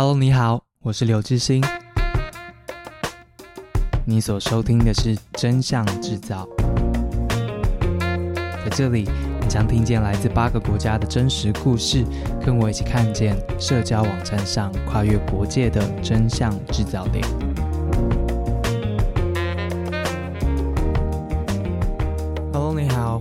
Hello，你好，我是刘致昕。你所收听的是《真相制造》。在这里，你将听见来自八个国家的真实故事，跟我一起看见社交网站上跨越国界的真相制造点。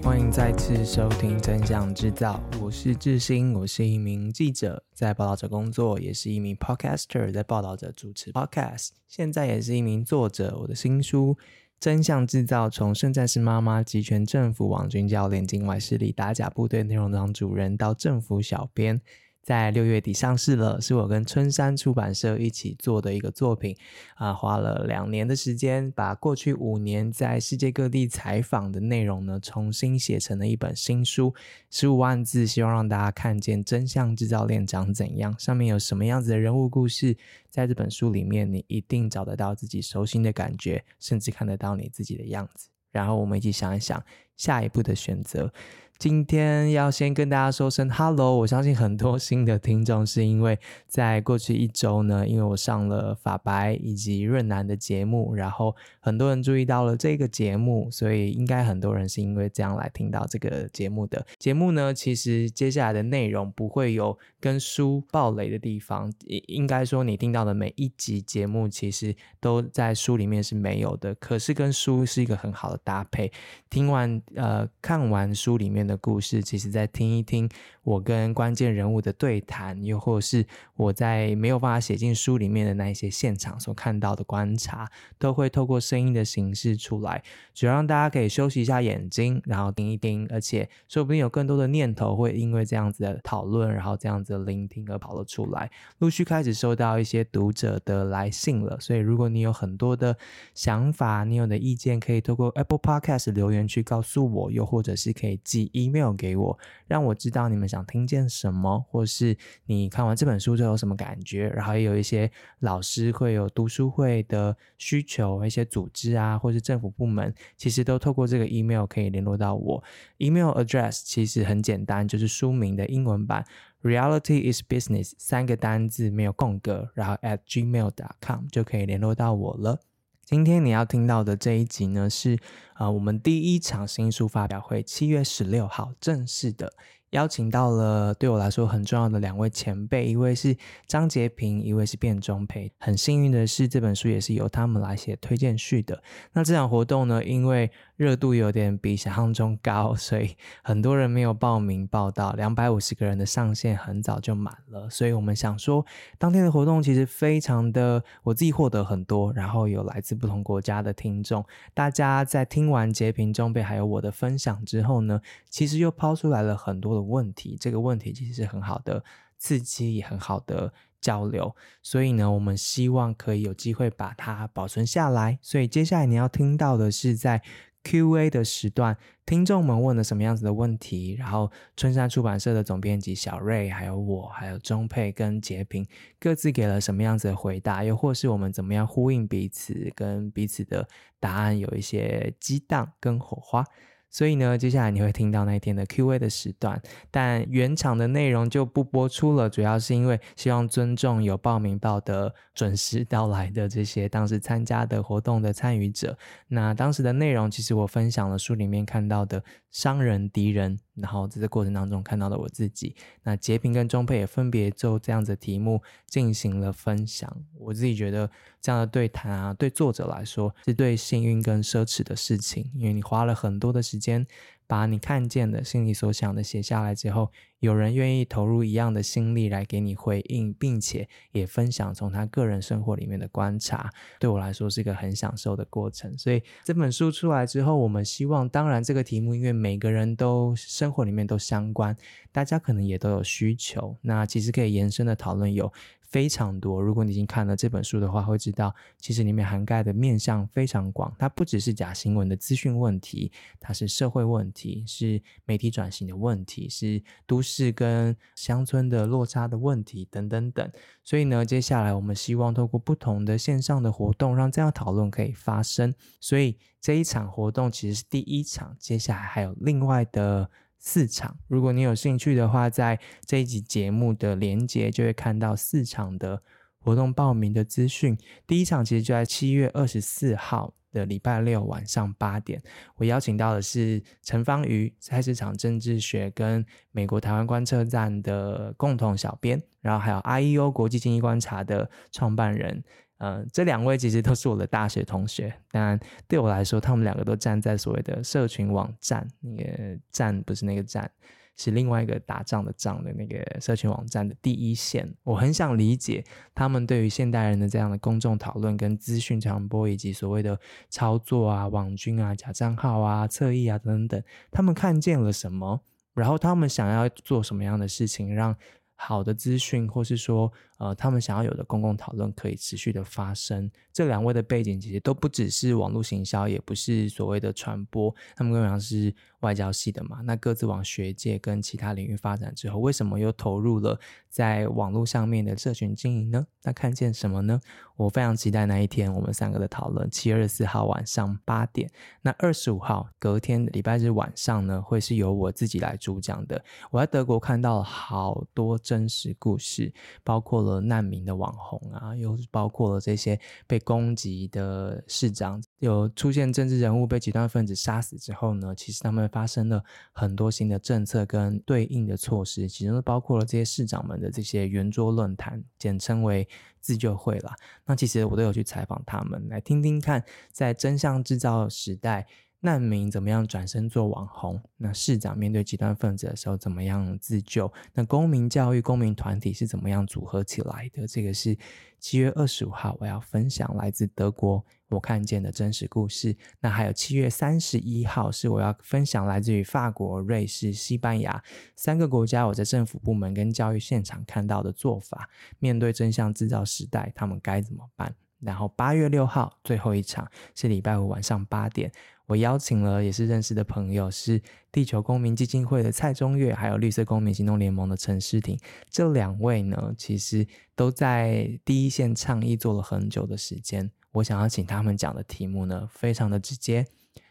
欢迎再次收听《真相制造》，我是志兴，我是一名记者，在报道者工作，也是一名 podcaster，在报道者主持 podcast，现在也是一名作者。我的新书《真相制造：从圣战士妈妈、集权政府、网军教练、境外势力打假部队内容党主任到政府小编。在六月底上市了，是我跟春山出版社一起做的一个作品，啊，花了两年的时间，把过去五年在世界各地采访的内容呢，重新写成了一本新书，十五万字，希望让大家看见真相制造链长怎样，上面有什么样子的人物故事，在这本书里面，你一定找得到自己熟悉的感觉，甚至看得到你自己的样子，然后我们一起想一想下一步的选择。今天要先跟大家说声 Hello，我相信很多新的听众是因为在过去一周呢，因为我上了法白以及润男的节目，然后很多人注意到了这个节目，所以应该很多人是因为这样来听到这个节目的。节目呢，其实接下来的内容不会有跟书爆雷的地方，应应该说你听到的每一集节目其实都在书里面是没有的，可是跟书是一个很好的搭配。听完呃，看完书里面的故事，其实再听一听我跟关键人物的对谈，又或是我在没有办法写进书里面的那一些现场所看到的观察，都会透过声音的形式出来，主要让大家可以休息一下眼睛，然后听一听，而且说不定有更多的念头会因为这样子的讨论，然后这样子的聆听而跑了出来。陆续开始收到一些读者的来信了，所以如果你有很多的想法，你有的意见，可以透过 Apple Podcast 留言区告诉我，又或者是可以寄 email 给我，让我知道你们想想听见什么，或是你看完这本书之后有什么感觉。然后也有一些老师会有读书会的需求，一些组织啊，或是政府部门，其实都透过这个 email 可以联络到我。email address 其实很简单，就是书名的英文版，Reality is Business 三个单字没有空格，然后 at gmail.com 就可以联络到我了。今天你要听到的这一集呢，是啊、我们第一场新书发表会，七月十六号正式的。邀请到了对我来说很重要的两位前辈，一位是张洁平，一位是卞中沛。很幸运的是，这本书也是由他们来写推荐序的。那这场活动呢，因为热度有点比想象中高，所以很多人没有报名报到，两百五十个人的上限很早就满了。所以我们想说，当天的活动其实非常的，我自己获得很多，然后有来自不同国家的听众。大家在听完洁平、中沛还有我的分享之后呢，其实又抛出来了很多的问题，这个问题其实是很好的刺激，也很好的交流，所以呢，我们希望可以有机会把它保存下来。所以接下来你要听到的是在 Q&A 的时段，听众们问了什么样子的问题，然后春山出版社的总编辑小瑞，还有我，还有钟沛跟杰平，各自给了什么样子的回答，又或是我们怎么样呼应彼此，跟彼此的答案有一些激荡跟火花。所以呢，接下来你会听到那一天的 Q&A 的时段，但原厂的内容就不播出了，主要是因为希望尊重有报名报的准时到来的这些当时参加的活动的参与者。那当时的内容，其实我分享了书里面看到的商人、敌人。然后在这过程当中看到了我自己，那杰平跟中配也分别就这样子的题目进行了分享。我自己觉得这样的对谈啊，对作者来说是对幸运跟奢侈的事情，因为你花了很多的时间。把你看见的、心里所想的写下来之后，有人愿意投入一样的心力来给你回应，并且也分享从他个人生活里面的观察，对我来说是一个很享受的过程。所以这本书出来之后，我们希望，当然这个题目因为每个人都生活里面都相关，大家可能也都有需求，那其实可以延伸的讨论有。非常多。如果你已经看了这本书的话，会知道其实里面涵盖的面向非常广。它不只是假新闻的资讯问题，它是社会问题，是媒体转型的问题，是都市跟乡村的落差的问题等等等。所以呢，接下来我们希望透过不同的线上的活动，让这样讨论可以发生。所以这一场活动其实是第一场，接下来还有另外的。四场，如果你有兴趣的话，在这一集节目的连接就会看到四场的活动报名的资讯。第一场其实就在七月二十四号的礼拜六晚上八点。我邀请到的是陈芳瑜，菜市场政治学跟美国台湾观测站的共同小编，然后还有 IEO 国际经济观察的创办人。呃，这两位其实都是我的大学同学，当然对我来说，他们两个都站在所谓的社群网站，那个站不是那个站，是另外一个打仗的仗的那个社群网站的第一线。我很想理解他们对于现代人的这样的公众讨论跟资讯传播，以及所谓的操作啊、网军啊、假账号啊、侧翼啊等等，他们看见了什么，然后他们想要做什么样的事情，让好的资讯，或是说。呃，他们想要有的公共讨论可以持续的发生。这两位的背景其实都不只是网络行销，也不是所谓的传播，他们更像是外交系的嘛。那各自往学界跟其他领域发展之后，为什么又投入了在网络上面的社群经营呢？那看见什么呢？我非常期待那一天我们三个的讨论。七月二十四号晚上八点，那二十五号隔天礼拜日晚上呢，会是由我自己来主讲的。我在德国看到了好多真实故事，包括。了难民的网红啊，又包括了这些被攻击的市长，有出现政治人物被极端分子杀死之后呢，其实他们发生了很多新的政策跟对应的措施，其中都包括了这些市长们的这些圆桌论坛，简称为自救会啦。那其实我都有去采访他们，来听听看，在真相制造时代。难民怎么样转身做网红？那市长面对极端分子的时候怎么样自救？那公民教育、公民团体是怎么样组合起来的？这个是七月二十五号我要分享来自德国我看见的真实故事。那还有七月三十一号是我要分享来自于法国、瑞士、西班牙三个国家我在政府部门跟教育现场看到的做法。面对真相制造时代，他们该怎么办？然后八月六号最后一场是礼拜五晚上八点。我邀请了也是认识的朋友，是地球公民基金会的蔡中岳，还有绿色公民行动联盟的陈诗婷。这两位呢，其实都在第一线倡议做了很久的时间。我想要请他们讲的题目呢，非常的直接，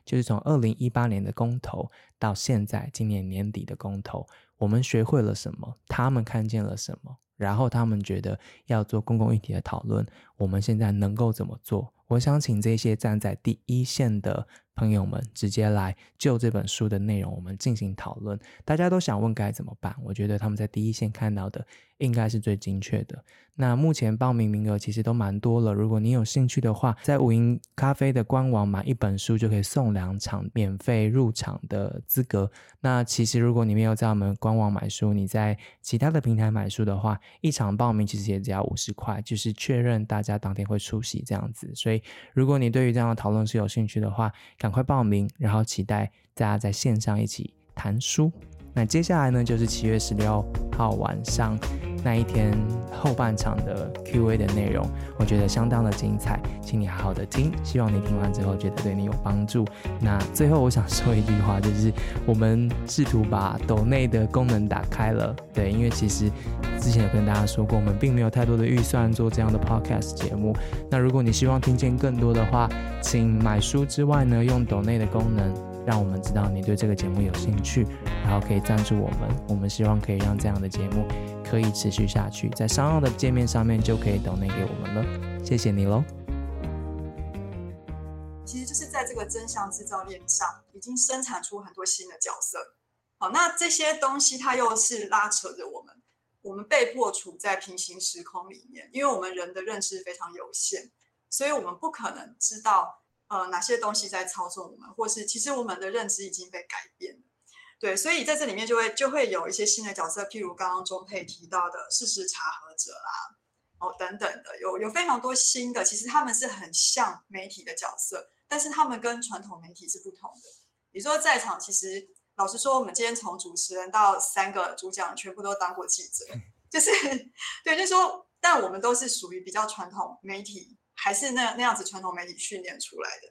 就是从二零一八年的公投到现在今年年底的公投，我们学会了什么？他们看见了什么？然后他们觉得要做公共议题的讨论，我们现在能够怎么做？我想请这些站在第一线的朋友们直接来就这本书的内容，我们进行讨论。大家都想问该怎么办？我觉得他们在第一线看到的应该是最精确的。那目前报名名额其实都蛮多了，如果你有兴趣的话，在五营咖啡的官网买一本书就可以送两场免费入场的资格。那其实如果你没有在我们官网买书，你在其他的平台买书的话，一场报名其实也只要五十块，就是确认大家当天会出席这样子。所以如果你对于这样的讨论是有兴趣的话，赶快报名，然后期待大家在线上一起谈书。那接下来呢，就是七月十六号晚上那一天后半场的 Q&A 的内容，我觉得相当的精彩，请你好好的听，希望你听完之后觉得对你有帮助。那最后我想说一句话，就是我们试图把抖内的功能打开了，对，因为其实之前有跟大家说过，我们并没有太多的预算做这样的 podcast 节目。那如果你希望听见更多的话，请买书之外呢，用抖内的功能。让我们知道你对这个节目有兴趣，然后可以赞助我们。我们希望可以让这样的节目可以持续下去，在商号的界面上面就可以 donate 给我们了。谢谢你喽。其实就是在这个真相制造链上，已经生产出很多新的角色。好，那这些东西它又是拉扯着我们，我们被迫处在平行时空里面，因为我们人的认知非常有限，所以我们不可能知道。呃，哪些东西在操纵我们，或是其实我们的认知已经被改变了，对，所以在这里面就会就会有一些新的角色，譬如刚刚钟佩提到的事实查核者啦，哦等等的，有有非常多新的，其实他们是很像媒体的角色，但是他们跟传统媒体是不同的。你说在场，其实老实说，我们今天从主持人到三个主讲，全部都当过记者，就是 对，就是说，但我们都是属于比较传统媒体。还是那那样子传统媒体训练出来的，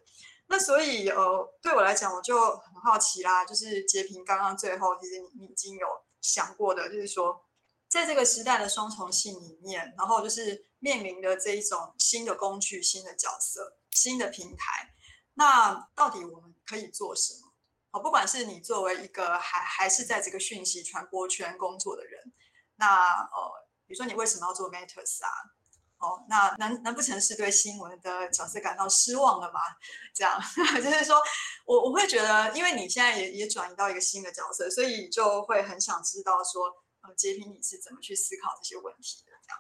那所以呃，对我来讲，我就很好奇啦。就是截屏刚刚最后，其实你已经有想过的，就是说，在这个时代的双重性里面，然后就是面临的这一种新的工具、新的角色、新的平台，那到底我们可以做什么？好，不管是你作为一个还还是在这个讯息传播圈工作的人，那呃，比如说你为什么要做 Matters 啊？哦，那难难不成是对新闻的角色感到失望了吗？这样 就是说我我会觉得，因为你现在也也转移到一个新的角色，所以就会很想知道说，呃，洁平你是怎么去思考这些问题的？这样。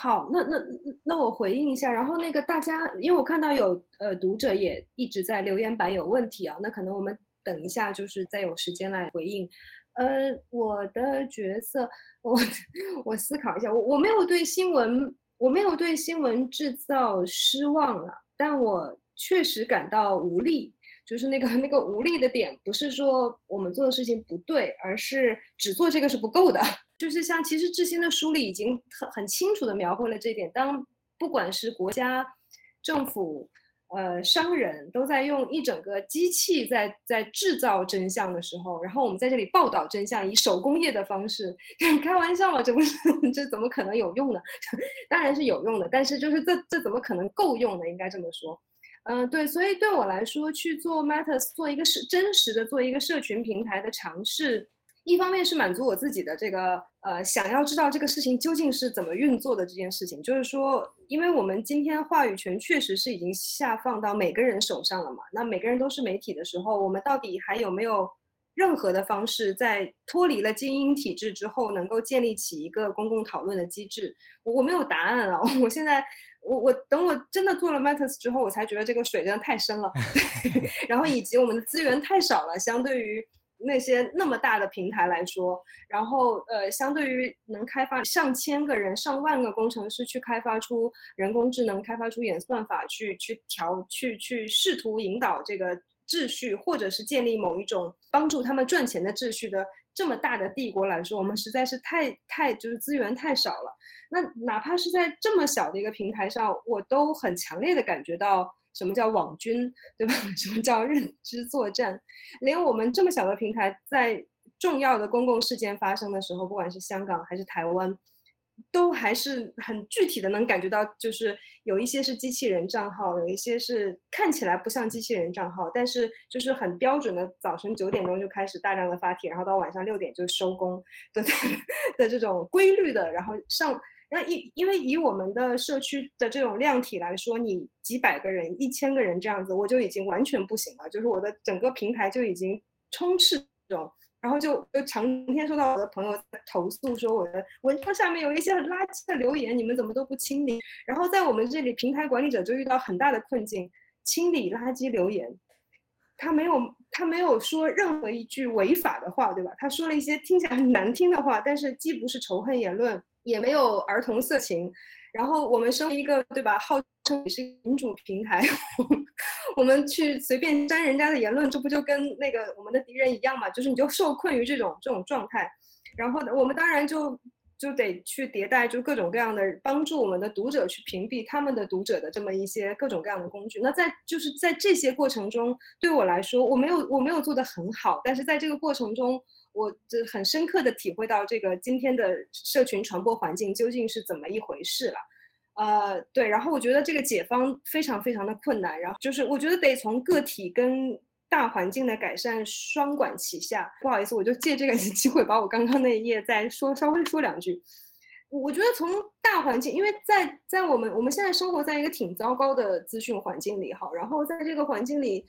好，那那那我回应一下，然后那个大家，因为我看到有呃读者也一直在留言板有问题啊，那可能我们等一下就是再有时间来回应。呃，我的角色，我 我思考一下，我我没有对新闻。我没有对新闻制造失望了，但我确实感到无力。就是那个那个无力的点，不是说我们做的事情不对，而是只做这个是不够的。就是像其实志新的书里已经很很清楚的描绘了这点。当不管是国家、政府。呃，商人都在用一整个机器在在制造真相的时候，然后我们在这里报道真相，以手工业的方式，开玩笑嘛，这不是 这怎么可能有用呢？当然是有用的，但是就是这这怎么可能够用呢？应该这么说，嗯、对，所以对我来说，去做 Matters，做一个是真实的做一个社群平台的尝试。一方面是满足我自己的这个呃，想要知道这个事情究竟是怎么运作的这件事情，就是说，因为我们今天话语权确实是已经下放到每个人手上了嘛，那每个人都是媒体的时候，我们到底还有没有任何的方式，在脱离了精英体制之后，能够建立起一个公共讨论的机制？我我没有答案啊，我现在我我等我真的做了 Matters 之后，我才觉得这个水真的太深了，然后以及我们的资源太少了，相对于。那些那么大的平台来说，然后呃，相对于能开发上千个人、上万个工程师去开发出人工智能、开发出演算法去去调、去去试图引导这个秩序，或者是建立某一种帮助他们赚钱的秩序的这么大的帝国来说，我们实在是太太就是资源太少了。那哪怕是在这么小的一个平台上，我都很强烈的感觉到。什么叫网军，对吧？什么叫认知作战？连我们这么小的平台，在重要的公共事件发生的时候，不管是香港还是台湾，都还是很具体的能感觉到，就是有一些是机器人账号，有一些是看起来不像机器人账号，但是就是很标准的，早晨九点钟就开始大量的发帖，然后到晚上六点就收工的 的这种规律的，然后上。那因因为以我们的社区的这种量体来说，你几百个人、一千个人这样子，我就已经完全不行了。就是我的整个平台就已经充斥这种，然后就就常天收到我的朋友投诉说，我的文章下面有一些垃圾的留言，你们怎么都不清理？然后在我们这里，平台管理者就遇到很大的困境，清理垃圾留言，他没有他没有说任何一句违法的话，对吧？他说了一些听起来很难听的话，但是既不是仇恨言论。也没有儿童色情，然后我们身为一个对吧，号称也是民主平台，我们去随便删人家的言论，这不就跟那个我们的敌人一样嘛？就是你就受困于这种这种状态，然后呢，我们当然就就得去迭代，就各种各样的帮助我们的读者去屏蔽他们的读者的这么一些各种各样的工具。那在就是在这些过程中，对我来说，我没有我没有做的很好，但是在这个过程中。我这很深刻的体会到这个今天的社群传播环境究竟是怎么一回事了，呃，对，然后我觉得这个解方非常非常的困难，然后就是我觉得得从个体跟大环境的改善双管齐下。不好意思，我就借这个 机会把我刚刚那一页再说稍微说两句。我觉得从大环境，因为在在我们我们现在生活在一个挺糟糕的资讯环境里哈，然后在这个环境里，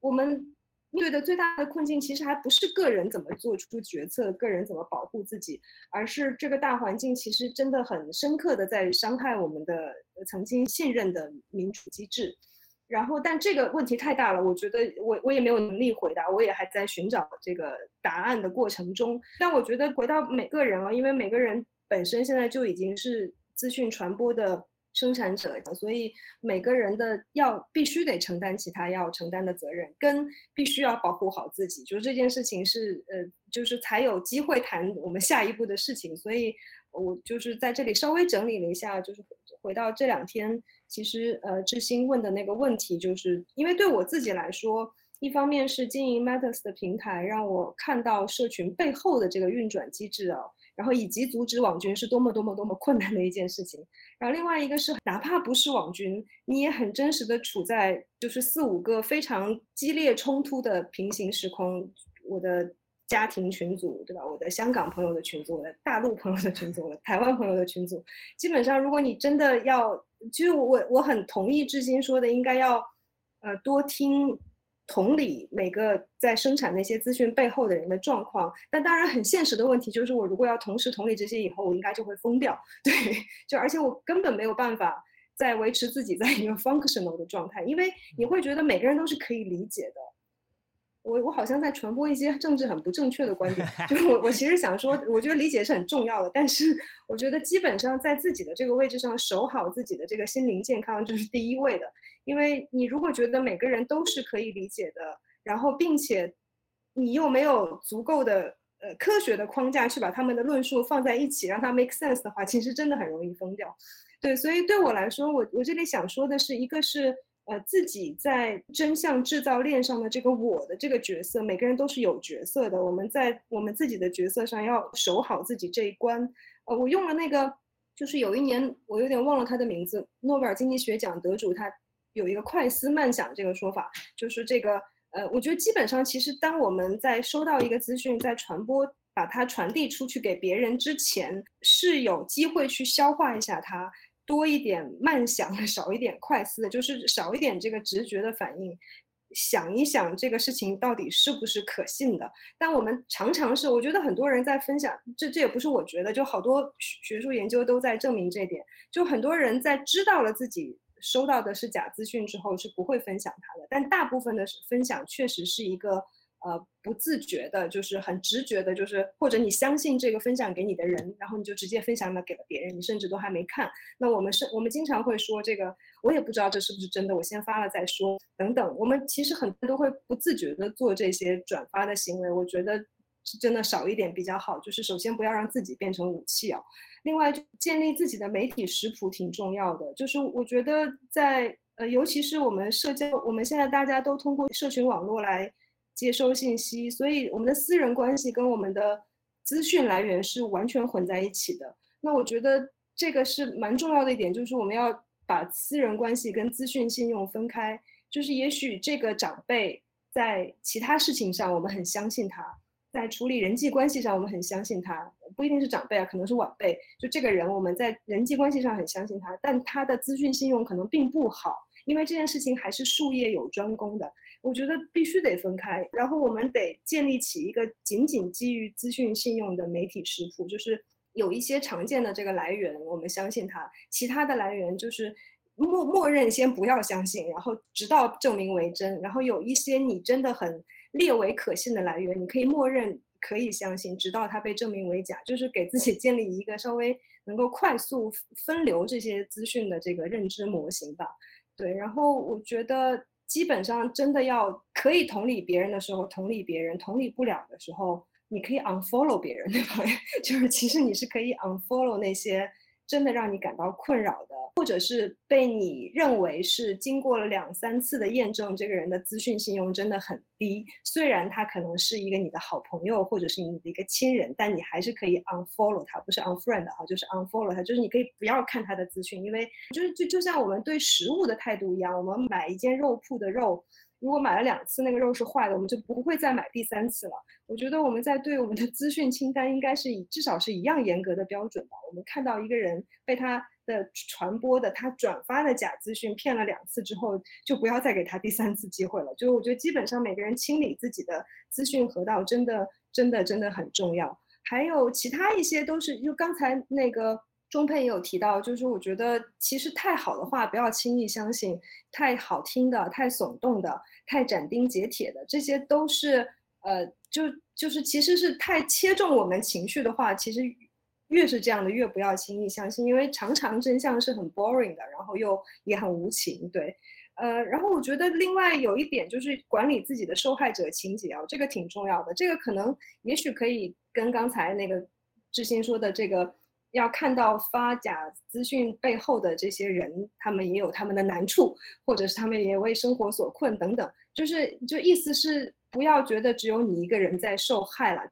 我们。面对的最大的困境，其实还不是个人怎么做出决策，个人怎么保护自己，而是这个大环境其实真的很深刻的在伤害我们的曾经信任的民主机制。然后，但这个问题太大了，我觉得我我也没有能力回答，我也还在寻找这个答案的过程中。但我觉得回到每个人啊，因为每个人本身现在就已经是资讯传播的。生产者，所以每个人的要必须得承担起他要承担的责任，跟必须要保护好自己，就是这件事情是呃，就是才有机会谈我们下一步的事情。所以，我就是在这里稍微整理了一下，就是回到这两天，其实呃，志新问的那个问题，就是因为对我自己来说，一方面是经营 Matters 的平台，让我看到社群背后的这个运转机制啊。然后以及阻止网军是多么多么多么困难的一件事情。然后另外一个是，哪怕不是网军，你也很真实的处在就是四五个非常激烈冲突的平行时空。我的家庭群组，对吧？我的香港朋友的群组，我的大陆朋友的群组，我的台湾朋友的群组，基本上，如果你真的要，其实我我很同意志新说的，应该要，呃，多听。同理，每个在生产那些资讯背后的人的状况，但当然很现实的问题就是，我如果要同时同理这些以后，我应该就会疯掉。对，就而且我根本没有办法再维持自己在一个 functional 的状态，因为你会觉得每个人都是可以理解的。我我好像在传播一些政治很不正确的观点，就是我我其实想说，我觉得理解是很重要的，但是我觉得基本上在自己的这个位置上守好自己的这个心灵健康，这是第一位的。因为你如果觉得每个人都是可以理解的，然后并且你又没有足够的呃科学的框架去把他们的论述放在一起，让它 make sense 的话，其实真的很容易疯掉。对，所以对我来说，我我这里想说的是，一个是。呃，自己在真相制造链上的这个我的这个角色，每个人都是有角色的。我们在我们自己的角色上要守好自己这一关。呃，我用了那个，就是有一年我有点忘了他的名字，诺贝尔经济学奖得主，他有一个快思慢想这个说法，就是这个呃，我觉得基本上其实当我们在收到一个资讯，在传播把它传递出去给别人之前，是有机会去消化一下它。多一点慢想，少一点快思，就是少一点这个直觉的反应，想一想这个事情到底是不是可信的。但我们常常是，我觉得很多人在分享，这这也不是我觉得，就好多学术研究都在证明这点。就很多人在知道了自己收到的是假资讯之后，是不会分享它的。但大部分的分享确实是一个。呃，不自觉的，就是很直觉的，就是或者你相信这个分享给你的人，然后你就直接分享了给了别人，你甚至都还没看。那我们是，我们经常会说这个，我也不知道这是不是真的，我先发了再说，等等。我们其实很多都会不自觉的做这些转发的行为，我觉得是真的少一点比较好。就是首先不要让自己变成武器啊，另外就建立自己的媒体食谱挺重要的。就是我觉得在呃，尤其是我们社交，我们现在大家都通过社群网络来。接收信息，所以我们的私人关系跟我们的资讯来源是完全混在一起的。那我觉得这个是蛮重要的一点，就是我们要把私人关系跟资讯信用分开。就是也许这个长辈在其他事情上我们很相信他，在处理人际关系上我们很相信他，不一定是长辈啊，可能是晚辈。就这个人我们在人际关系上很相信他，但他的资讯信用可能并不好，因为这件事情还是术业有专攻的。我觉得必须得分开，然后我们得建立起一个仅仅基于资讯信用的媒体食谱，就是有一些常见的这个来源，我们相信他；其他的来源就是默默认先不要相信，然后直到证明为真。然后有一些你真的很列为可信的来源，你可以默认可以相信，直到它被证明为假，就是给自己建立一个稍微能够快速分流这些资讯的这个认知模型吧。对，然后我觉得。基本上真的要可以同理别人的时候，同理别人；同理不了的时候，你可以 unfollow 别人，对吧？就是其实你是可以 unfollow 那些。真的让你感到困扰的，或者是被你认为是经过了两三次的验证，这个人的资讯信用真的很低。虽然他可能是一个你的好朋友，或者是你的一个亲人，但你还是可以 unfollow 他，不是 unfriend 哈，就是 unfollow 他，就是你可以不要看他的资讯，因为就是就就像我们对食物的态度一样，我们买一间肉铺的肉。如果买了两次，那个肉是坏的，我们就不会再买第三次了。我觉得我们在对我们的资讯清单应该是以至少是一样严格的标准吧。我们看到一个人被他的传播的、他转发的假资讯骗了两次之后，就不要再给他第三次机会了。就我觉得基本上每个人清理自己的资讯河道，真的、真的、真的很重要。还有其他一些都是，就刚才那个。中佩也有提到，就是我觉得其实太好的话不要轻易相信，太好听的、太耸动的、太斩钉截铁的，这些都是呃，就就是其实是太切中我们情绪的话，其实越是这样的越不要轻易相信，因为常常真相是很 boring 的，然后又也很无情，对，呃，然后我觉得另外有一点就是管理自己的受害者情节啊，这个挺重要的，这个可能也许可以跟刚才那个志新说的这个。要看到发假资讯背后的这些人，他们也有他们的难处，或者是他们也为生活所困等等。就是，就意思是不要觉得只有你一个人在受害了。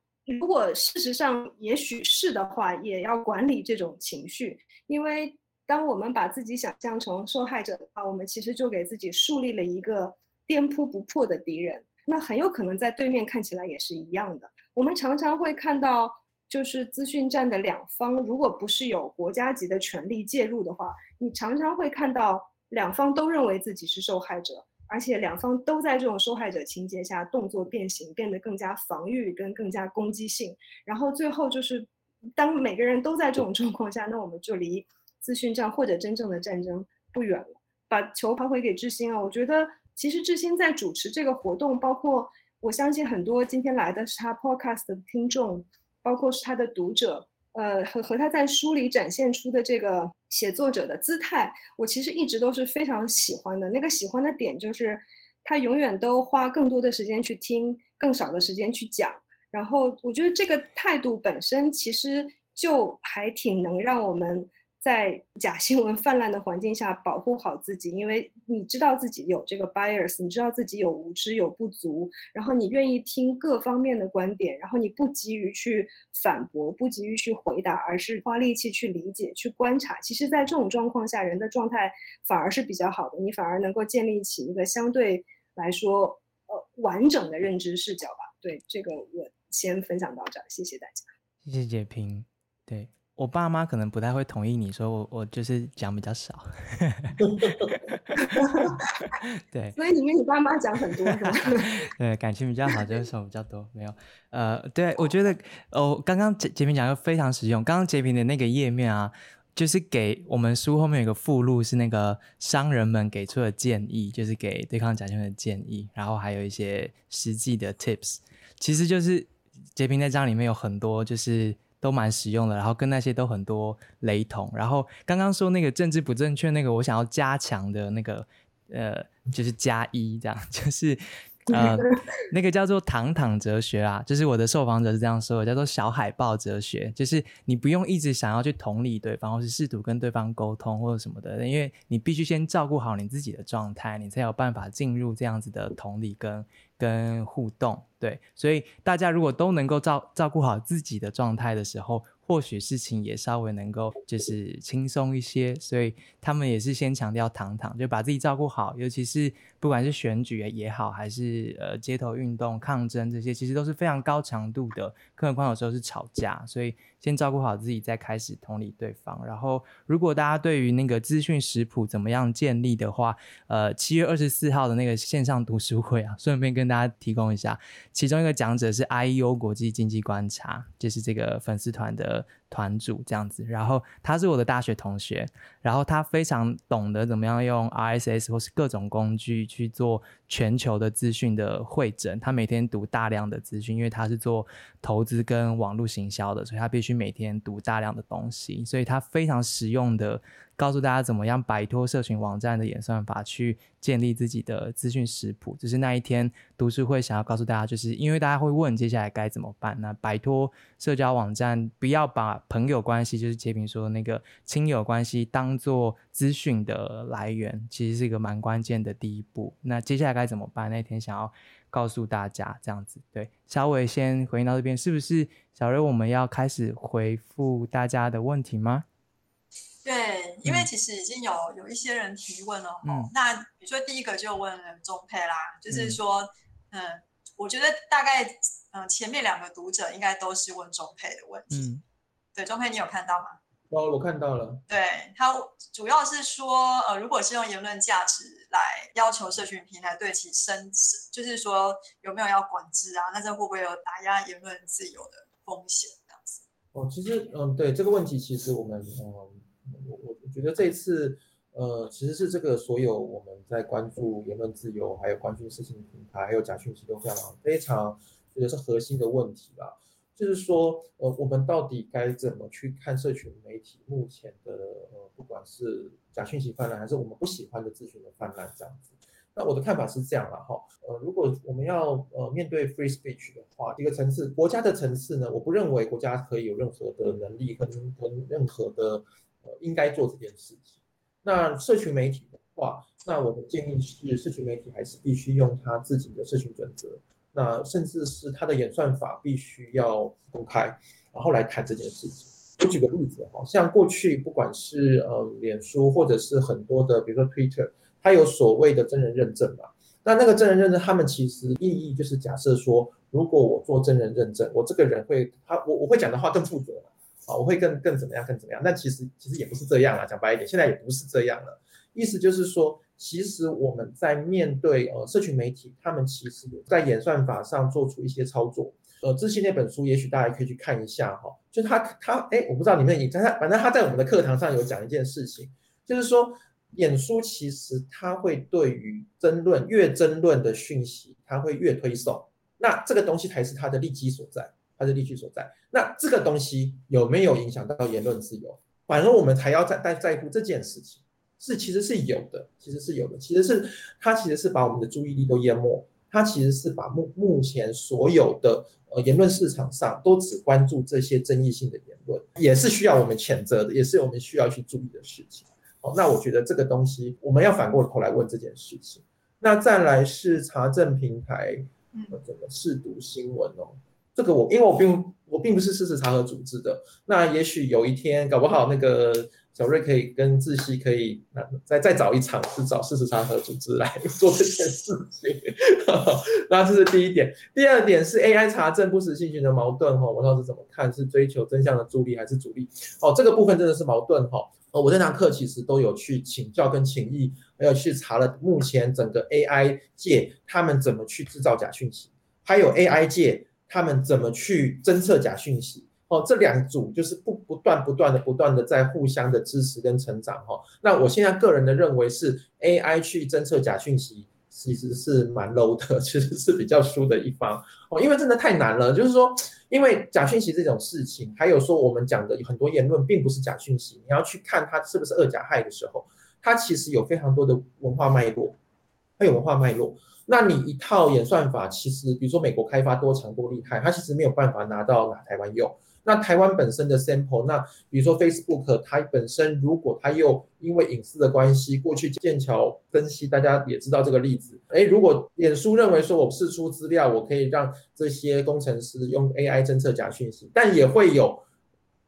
如果事实上也许是的话，也要管理这种情绪，因为当我们把自己想象成受害者的话，我们其实就给自己树立了一个颠扑不破的敌人。那很有可能在对面看起来也是一样的。我们常常会看到，就是资讯战的两方，如果不是有国家级的权力介入的话，你常常会看到两方都认为自己是受害者，而且两方都在这种受害者情节下动作变形，变得更加防御跟更加攻击性，然后最后就是当每个人都在这种状况下，那我们就离资讯战或者真正的战争不远了。把球抛回给致昕啊，我觉得其实致昕在主持这个活动，包括。我相信很多今天来的是他 podcast 的听众，包括是他的读者，呃，和和他在书里展现出的这个写作者的姿态，我其实一直都是非常喜欢的。那个喜欢的点就是，他永远都花更多的时间去听，更少的时间去讲。然后我觉得这个态度本身其实就还挺能让我们。在 假新闻泛滥的环境下，保护好自己，因为你知道自己有这个 bias，你知道自己有无知有不足，然后你愿意听各方面的观点，然后你不急于去反驳，不急于去回答，而是花力气去理解、去观察。其实，在这种状况下，人的状态反而是比较好的，你反而能够建立起一个相对来说呃完整的认知视角吧。对，这个我先分享到这儿，谢谢大家。谢谢解平，对。我爸妈可能不太会同意你说我我就是讲比较少，对，所以你跟你爸妈讲很多是吧？对，感情比较好就是说比较多，没有，呃，对，我觉得哦，刚刚杰杰平讲的非常实用。刚刚洁平的那个页面啊，就是给我们书后面有个附录，是那个商人们给出的建议，就是给对抗假新闻的建议，然后还有一些实际的 tips，其实就是截屏那章里面有很多就是。都蛮实用的，然后跟那些都很多雷同。然后刚刚说那个政治不正确那个，我想要加强的那个，呃，就是加一这样，就是。呃，那个叫做“躺躺哲学”啊，就是我的受访者是这样说的，叫做“小海豹哲学”，就是你不用一直想要去同理对方，或是试图跟对方沟通或者什么的，因为你必须先照顾好你自己的状态，你才有办法进入这样子的同理跟跟互动。对，所以大家如果都能够照照顾好自己的状态的时候。或许事情也稍微能够就是轻松一些，所以他们也是先强调躺躺，就把自己照顾好，尤其是不管是选举也好，还是呃街头运动抗争这些，其实都是非常高强度的，更何况有时候是吵架，所以先照顾好自己，再开始同理对方。然后，如果大家对于那个资讯食谱怎么样建立的话，呃，七月二十四号的那个线上读书会啊，顺便跟大家提供一下，其中一个讲者是 IEO 国际经济观察，就是这个粉丝团的。团主这样子，然后他是我的大学同学，然后他非常懂得怎么样用 RSS 或是各种工具去做全球的资讯的会诊。他每天读大量的资讯，因为他是做投资跟网络行销的，所以他必须每天读大量的东西，所以他非常实用的。告诉大家怎么样摆脱社群网站的演算法，去建立自己的资讯食谱。就是那一天读书会想要告诉大家，就是因为大家会问接下来该怎么办。那摆脱社交网站，不要把朋友关系，就是洁平说那个亲友关系，当做资讯的来源，其实是一个蛮关键的第一步。那接下来该怎么办？那天想要告诉大家这样子。对，稍微先回应到这边，是不是小瑞？我们要开始回复大家的问题吗？对，因为其实已经有有一些人提问了，嗯，那比如说第一个就问中佩啦，就是说，嗯，嗯，我觉得大概，嗯，前面两个读者应该都是问中佩的问题，嗯，对，中佩你有看到吗？哦，我看到了。对，他主要是说，呃，如果是用言论价值来要求社群平台对其申请，就是说有没有要管制啊？那这会不会有打压言论自由的风险？这样子？哦，其实，嗯，对这个问题，其实我们，嗯。我觉得这一次，呃，其实是这个所有我们在关注言论自由，还有关注社群平台，还有假讯息都非常非常觉得是核心的问题吧。就是说，呃，我们到底该怎么去看社群媒体目前的呃，不管是假讯息泛滥，还是我们不喜欢的资讯的泛滥这样子。那我的看法是这样了哈，呃，如果我们要呃面对 free speech 的话，一个层次，国家的层次呢，我不认为国家可以有任何的能力跟跟任何的。呃应该做这件事情。那社群媒体的话，那我的建议是，社群媒体还是必须用他自己的社群准则，那甚至是他的演算法必须要公开，然后来谈这件事情。我举个例子哈，像过去不管是呃脸书或者是很多的，比如说 Twitter，它有所谓的真人认证嘛。那那个真人认证，他们其实意义就是假设说，如果我做真人认证，我这个人会他我我会讲的话更负责啊，我会更更怎么样更怎么样。但其实其实也不是这样啦，讲白一点，现在也不是这样了。意思就是说，其实我们在面对呃社群媒体，他们其实有在演算法上做出一些操作。呃，智信那本书，也许大家可以去看一下哈。就他他哎，我不知道你们也在他，反正他在我们的课堂上有讲一件事情，就是说。演书其实它会对于争论越争论的讯息，它会越推送。那这个东西才是它的利基所在，它是利基所在。那这个东西有没有影响到言论自由？反而我们还要在在在乎这件事情，是其实是有的，其实是有的。其实是它其实是把我们的注意力都淹没，它其实是把目目前所有的呃言论市场上都只关注这些争议性的言论，也是需要我们谴责的，也是我们需要去注意的事情。好，那我觉得这个东西我们要反过头来问这件事情。那再来是查证平台，怎么试读新闻哦？这个我因为我并我并不是事实查核组织的，那也许有一天搞不好那个小瑞可以跟志熙可以再再找一场是找事实查核组织来 做这件事情。那这是第一点，第二点是 AI 查证不实信息的矛盾哈，我老师怎么看？是追求真相的助力还是阻力？哦，这个部分真的是矛盾哈。呃，我这堂课其实都有去请教跟请益，还有去查了目前整个 AI 界他们怎么去制造假讯息，还有 AI 界他们怎么去侦测假讯息。哦，这两组就是不不断不断的不断的在互相的支持跟成长哈。那我现在个人的认为是 AI 去侦测假讯息。其实是蛮 low 的，其实是比较输的一方哦，因为真的太难了。就是说，因为假讯息这种事情，还有说我们讲的很多言论并不是假讯息，你要去看它是不是恶假害的时候，它其实有非常多的文化脉络，它有文化脉络。那你一套演算法，其实比如说美国开发多强多厉害，它其实没有办法拿到拿台湾用。那台湾本身的 sample，那比如说 Facebook，它本身如果它又因为隐私的关系，过去剑桥分析，大家也知道这个例子。诶，如果脸书认为说我释出资料，我可以让这些工程师用 AI 侦测假讯息，但也会有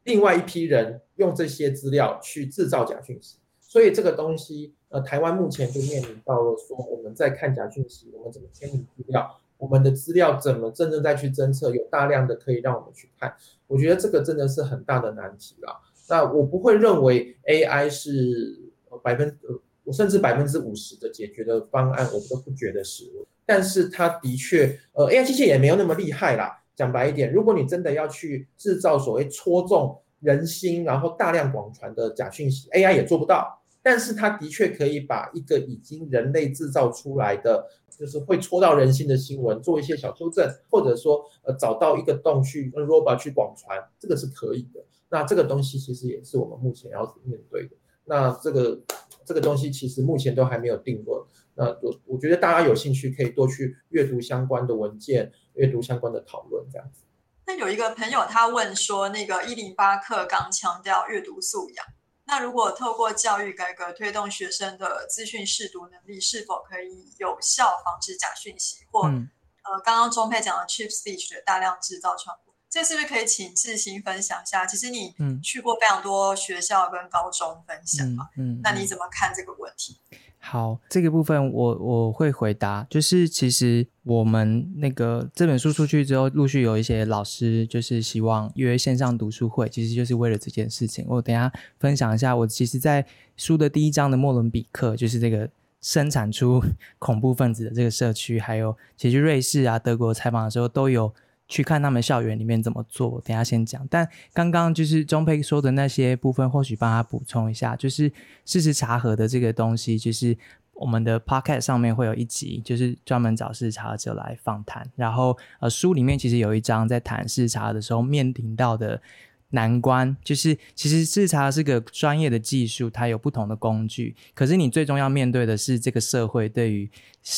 另外一批人用这些资料去制造假讯息。所以这个东西，呃，台湾目前就面临到了说，我们在看假讯息，我们怎么签名资料？我们的资料怎么真正再去侦测？有大量的可以让我们去看，我觉得这个真的是很大的难题啦。那我不会认为 AI 是百分呃，我甚至百分之五十的解决的方案，我们都不觉得是。但是它的确，呃，AI 机器也没有那么厉害啦。讲白一点，如果你真的要去制造所谓戳中人心，然后大量广传的假讯息，AI 也做不到。但是它的确可以把一个已经人类制造出来的，就是会戳到人心的新闻做一些小修正，或者说呃找到一个洞去用 robot 去广传，这个是可以的。那这个东西其实也是我们目前要面对的。那这个这个东西其实目前都还没有定论。那我我觉得大家有兴趣可以多去阅读相关的文件，阅读相关的讨论这样子。那有一个朋友他问说，那个一零八课刚强调阅读素养。那如果透过教育改革推动学生的资讯试读能力，是否可以有效防止假讯息或、嗯、呃刚刚中佩讲的 cheap speech 的大量制造传播？这是不是可以请志兴分享一下？其实你去过非常多学校跟高中分享嘛，嗯，嗯，那你怎么看这个问题？好，这个部分我我会回答，就是其实我们那个这本书出去之后，陆续有一些老师就是希望约线上读书会，其实就是为了这件事情。我等下分享一下，我其实在书的第一章的莫伦比克，就是这个生产出 恐怖分子的这个社区，还有其实瑞士啊、德国采访的时候都有。去看他们校园里面怎么做，等下先讲。但刚刚就是中佩说的那些部分，或许帮他补充一下，就是事实查核的这个东西，就是我们的 p o c k e t 上面会有一集，就是专门找事实查核者来访谈。然后呃，书里面其实有一章在谈事实查核的时候面临到的。难关就是，其实自查是个专业的技术，它有不同的工具。可是你最终要面对的是这个社会对于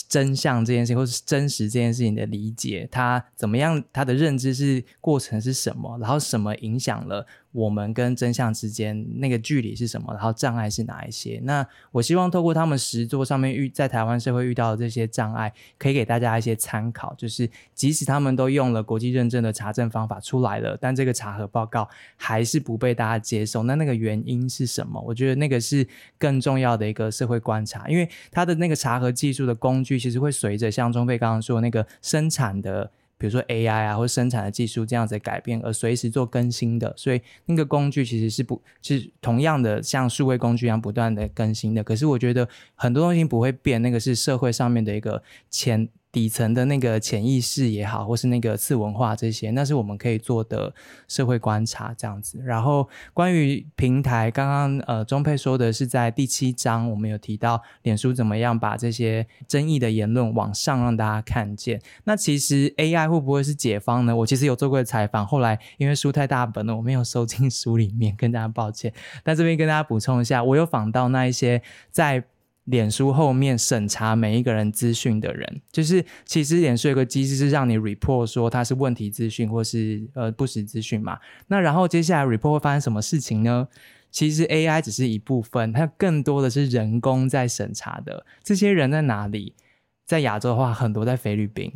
真相这件事情，或是真实这件事情的理解，它怎么样？它的认知是过程是什么？然后什么影响了我们跟真相之间那个距离是什么，然后障碍是哪一些。那我希望透过他们实作上面遇在台湾社会遇到的这些障碍，可以给大家一些参考。就是即使他们都用了国际认证的查证方法出来了，但这个查核报告还是不被大家接受。那那个原因是什么？我觉得那个是更重要的一个社会观察，因为它的那个查核技术的工具，其实会随着像中佩刚刚说那个生产的。比如说 AI 啊，或生产的技术这样子改变而随时做更新的，所以那个工具其实是不，是同样的像数位工具一样不断的更新的。可是我觉得很多东西不会变，那个是社会上面的一个前。底层的那个潜意识也好，或是那个次文化这些，那是我们可以做的社会观察这样子。然后关于平台，刚刚呃中佩说的是在第七章，我们有提到脸书怎么样把这些争议的言论往上让大家看见。那其实 AI 会不会是解方呢？我其实有做过采访，后来因为书太大本了，我没有收进书里面，跟大家抱歉。但这边跟大家补充一下，我有访到那一些在。脸书后面审查每一个人资讯的人，就是其实脸书有个机制是让你 report 说它是问题资讯或是呃不实资讯嘛。那然后接下来 report 会发生什么事情呢？其实 AI 只是一部分，它更多的是人工在审查的。这些人在哪里？在亚洲的话，很多在菲律宾。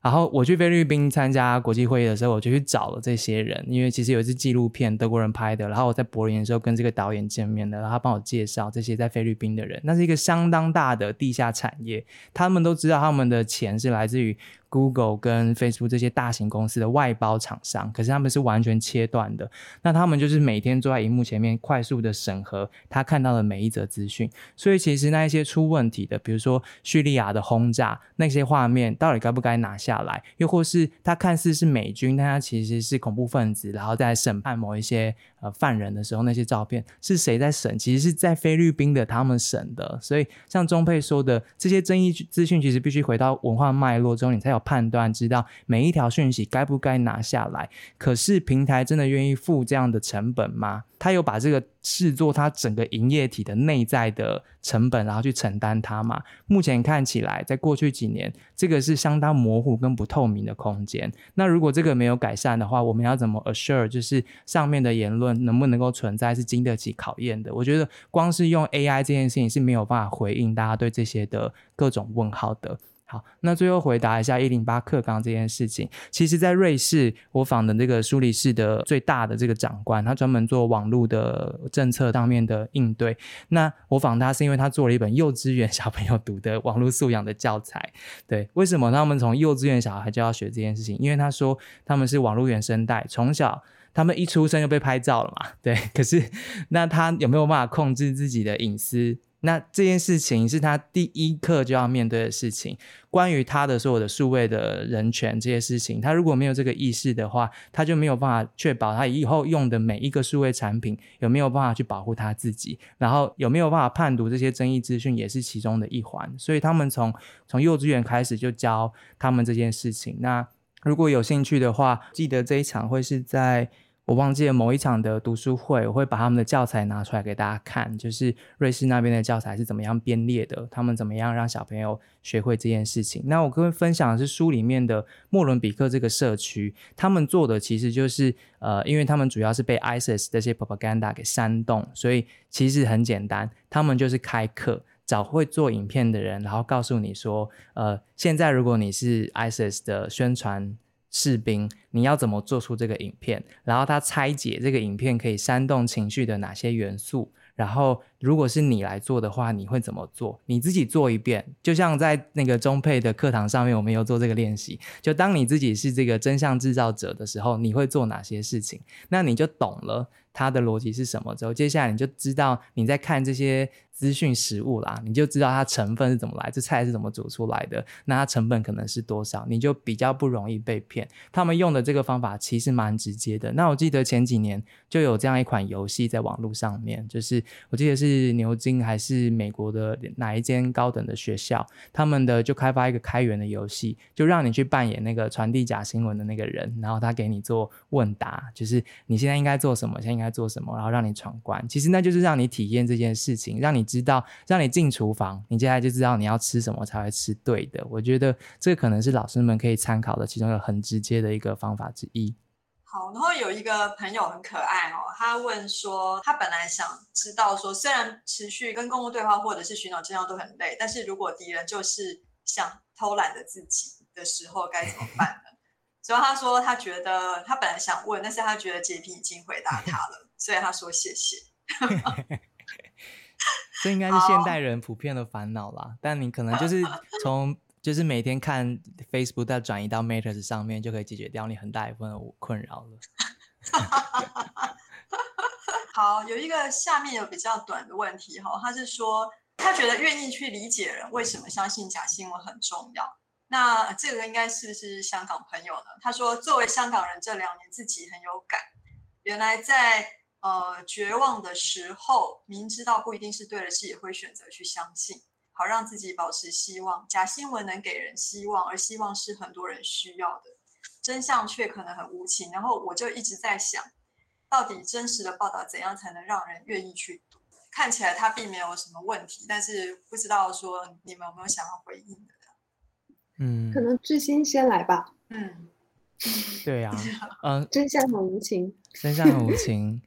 然后我去菲律宾参加国际会议的时候，我就去找了这些人，因为其实有一支纪录片德国人拍的。然后我在柏林的时候跟这个导演见面的，然后他帮我介绍这些在菲律宾的人，那是一个相当大的地下产业，他们都知道他们的钱是来自于。Google 跟 Facebook 这些大型公司的外包厂商，可是他们是完全切断的。那他们就是每天坐在荧幕前面，快速的审核他看到的每一则资讯。所以其实那一些出问题的，比如说叙利亚的轰炸那些画面，到底该不该拿下来？又或是他看似是美军，但他其实是恐怖分子，然后在审判某一些呃犯人的时候，那些照片是谁在审？其实是在菲律宾的他们审的。所以像中佩说的，这些争议资讯其实必须回到文化脉络中，你才有。判断知道每一条讯息该不该拿下来，可是平台真的愿意付这样的成本吗？他有把这个视作他整个营业体的内在的成本，然后去承担它吗？目前看起来，在过去几年，这个是相当模糊跟不透明的空间。那如果这个没有改善的话，我们要怎么 assure 就是上面的言论能不能够存在是经得起考验的？我觉得光是用 AI 这件事情是没有办法回应大家对这些的各种问号的。好，那最后回答一下一零八课纲这件事情。其实，在瑞士，我访的那个苏黎世的最大的这个长官，他专门做网络的政策上面的应对。那我访他是因为他做了一本幼稚园小朋友读的网络素养的教材。对，为什么他们从幼稚园小孩就要学这件事情？因为他说他们是网络原生代，从小他们一出生就被拍照了嘛。对，可是那他有没有办法控制自己的隐私？那这件事情是他第一课就要面对的事情，关于他的所有的数位的人权这些事情，他如果没有这个意识的话，他就没有办法确保他以后用的每一个数位产品有没有办法去保护他自己，然后有没有办法判读这些争议资讯也是其中的一环。所以他们从从幼稚园开始就教他们这件事情。那如果有兴趣的话，记得这一场会是在。我忘记了某一场的读书会，我会把他们的教材拿出来给大家看，就是瑞士那边的教材是怎么样编列的，他们怎么样让小朋友学会这件事情。那我跟分享的是书里面的莫伦比克这个社区，他们做的其实就是，呃，因为他们主要是被 ISIS 这些 propaganda 给煽动，所以其实很简单，他们就是开课，找会做影片的人，然后告诉你说，呃，现在如果你是 ISIS 的宣传。士兵，你要怎么做出这个影片？然后他拆解这个影片可以煽动情绪的哪些元素？然后如果是你来做的话，你会怎么做？你自己做一遍，就像在那个中配的课堂上面，我们有做这个练习。就当你自己是这个真相制造者的时候，你会做哪些事情？那你就懂了他的逻辑是什么之后，接下来你就知道你在看这些。资讯食物啦，你就知道它成分是怎么来，这菜是怎么煮出来的，那它成本可能是多少，你就比较不容易被骗。他们用的这个方法其实蛮直接的。那我记得前几年就有这样一款游戏在网络上面，就是我记得是牛津还是美国的哪一间高等的学校，他们的就开发一个开源的游戏，就让你去扮演那个传递假新闻的那个人，然后他给你做问答，就是你现在应该做什么，现在应该做什么，然后让你闯关。其实那就是让你体验这件事情，让你。知道让你进厨房，你接下来就知道你要吃什么才会吃对的。我觉得这可能是老师们可以参考的其中一个很直接的一个方法之一。好，然后有一个朋友很可爱哦，他问说，他本来想知道说，虽然持续跟公共对话或者是寻找真相都很累，但是如果敌人就是想偷懒的自己的时候，该怎么办呢？所以他说，他觉得他本来想问，但是他觉得洁癖已经回答他了，所以他说谢谢。这应该是现代人普遍的烦恼啦，但你可能就 是从。就是每天看 Facebook 再转移到 Matters 上面，就可以解决掉你很大一部分的困扰了。好，有一个下面有比较短的问题哈，他是说他觉得愿意去理解人为什么相信假新闻很重要。那这个应该是不是香港朋友呢？他说作为香港人这两年自己很有感，原来在呃绝望的时候，明知道不一定是对的事，也会选择去相信。好让自己保持希望，假新闻能给人希望，而希望是很多人需要的，真相却可能很无情。然后我就一直在想，到底真实的报道怎样才能让人愿意去读？看起来它并没有什么问题，但是不知道说你们有没有想要回应的？嗯，可能志新先来吧。嗯，对呀、啊，嗯，真相很无情，真相很无情。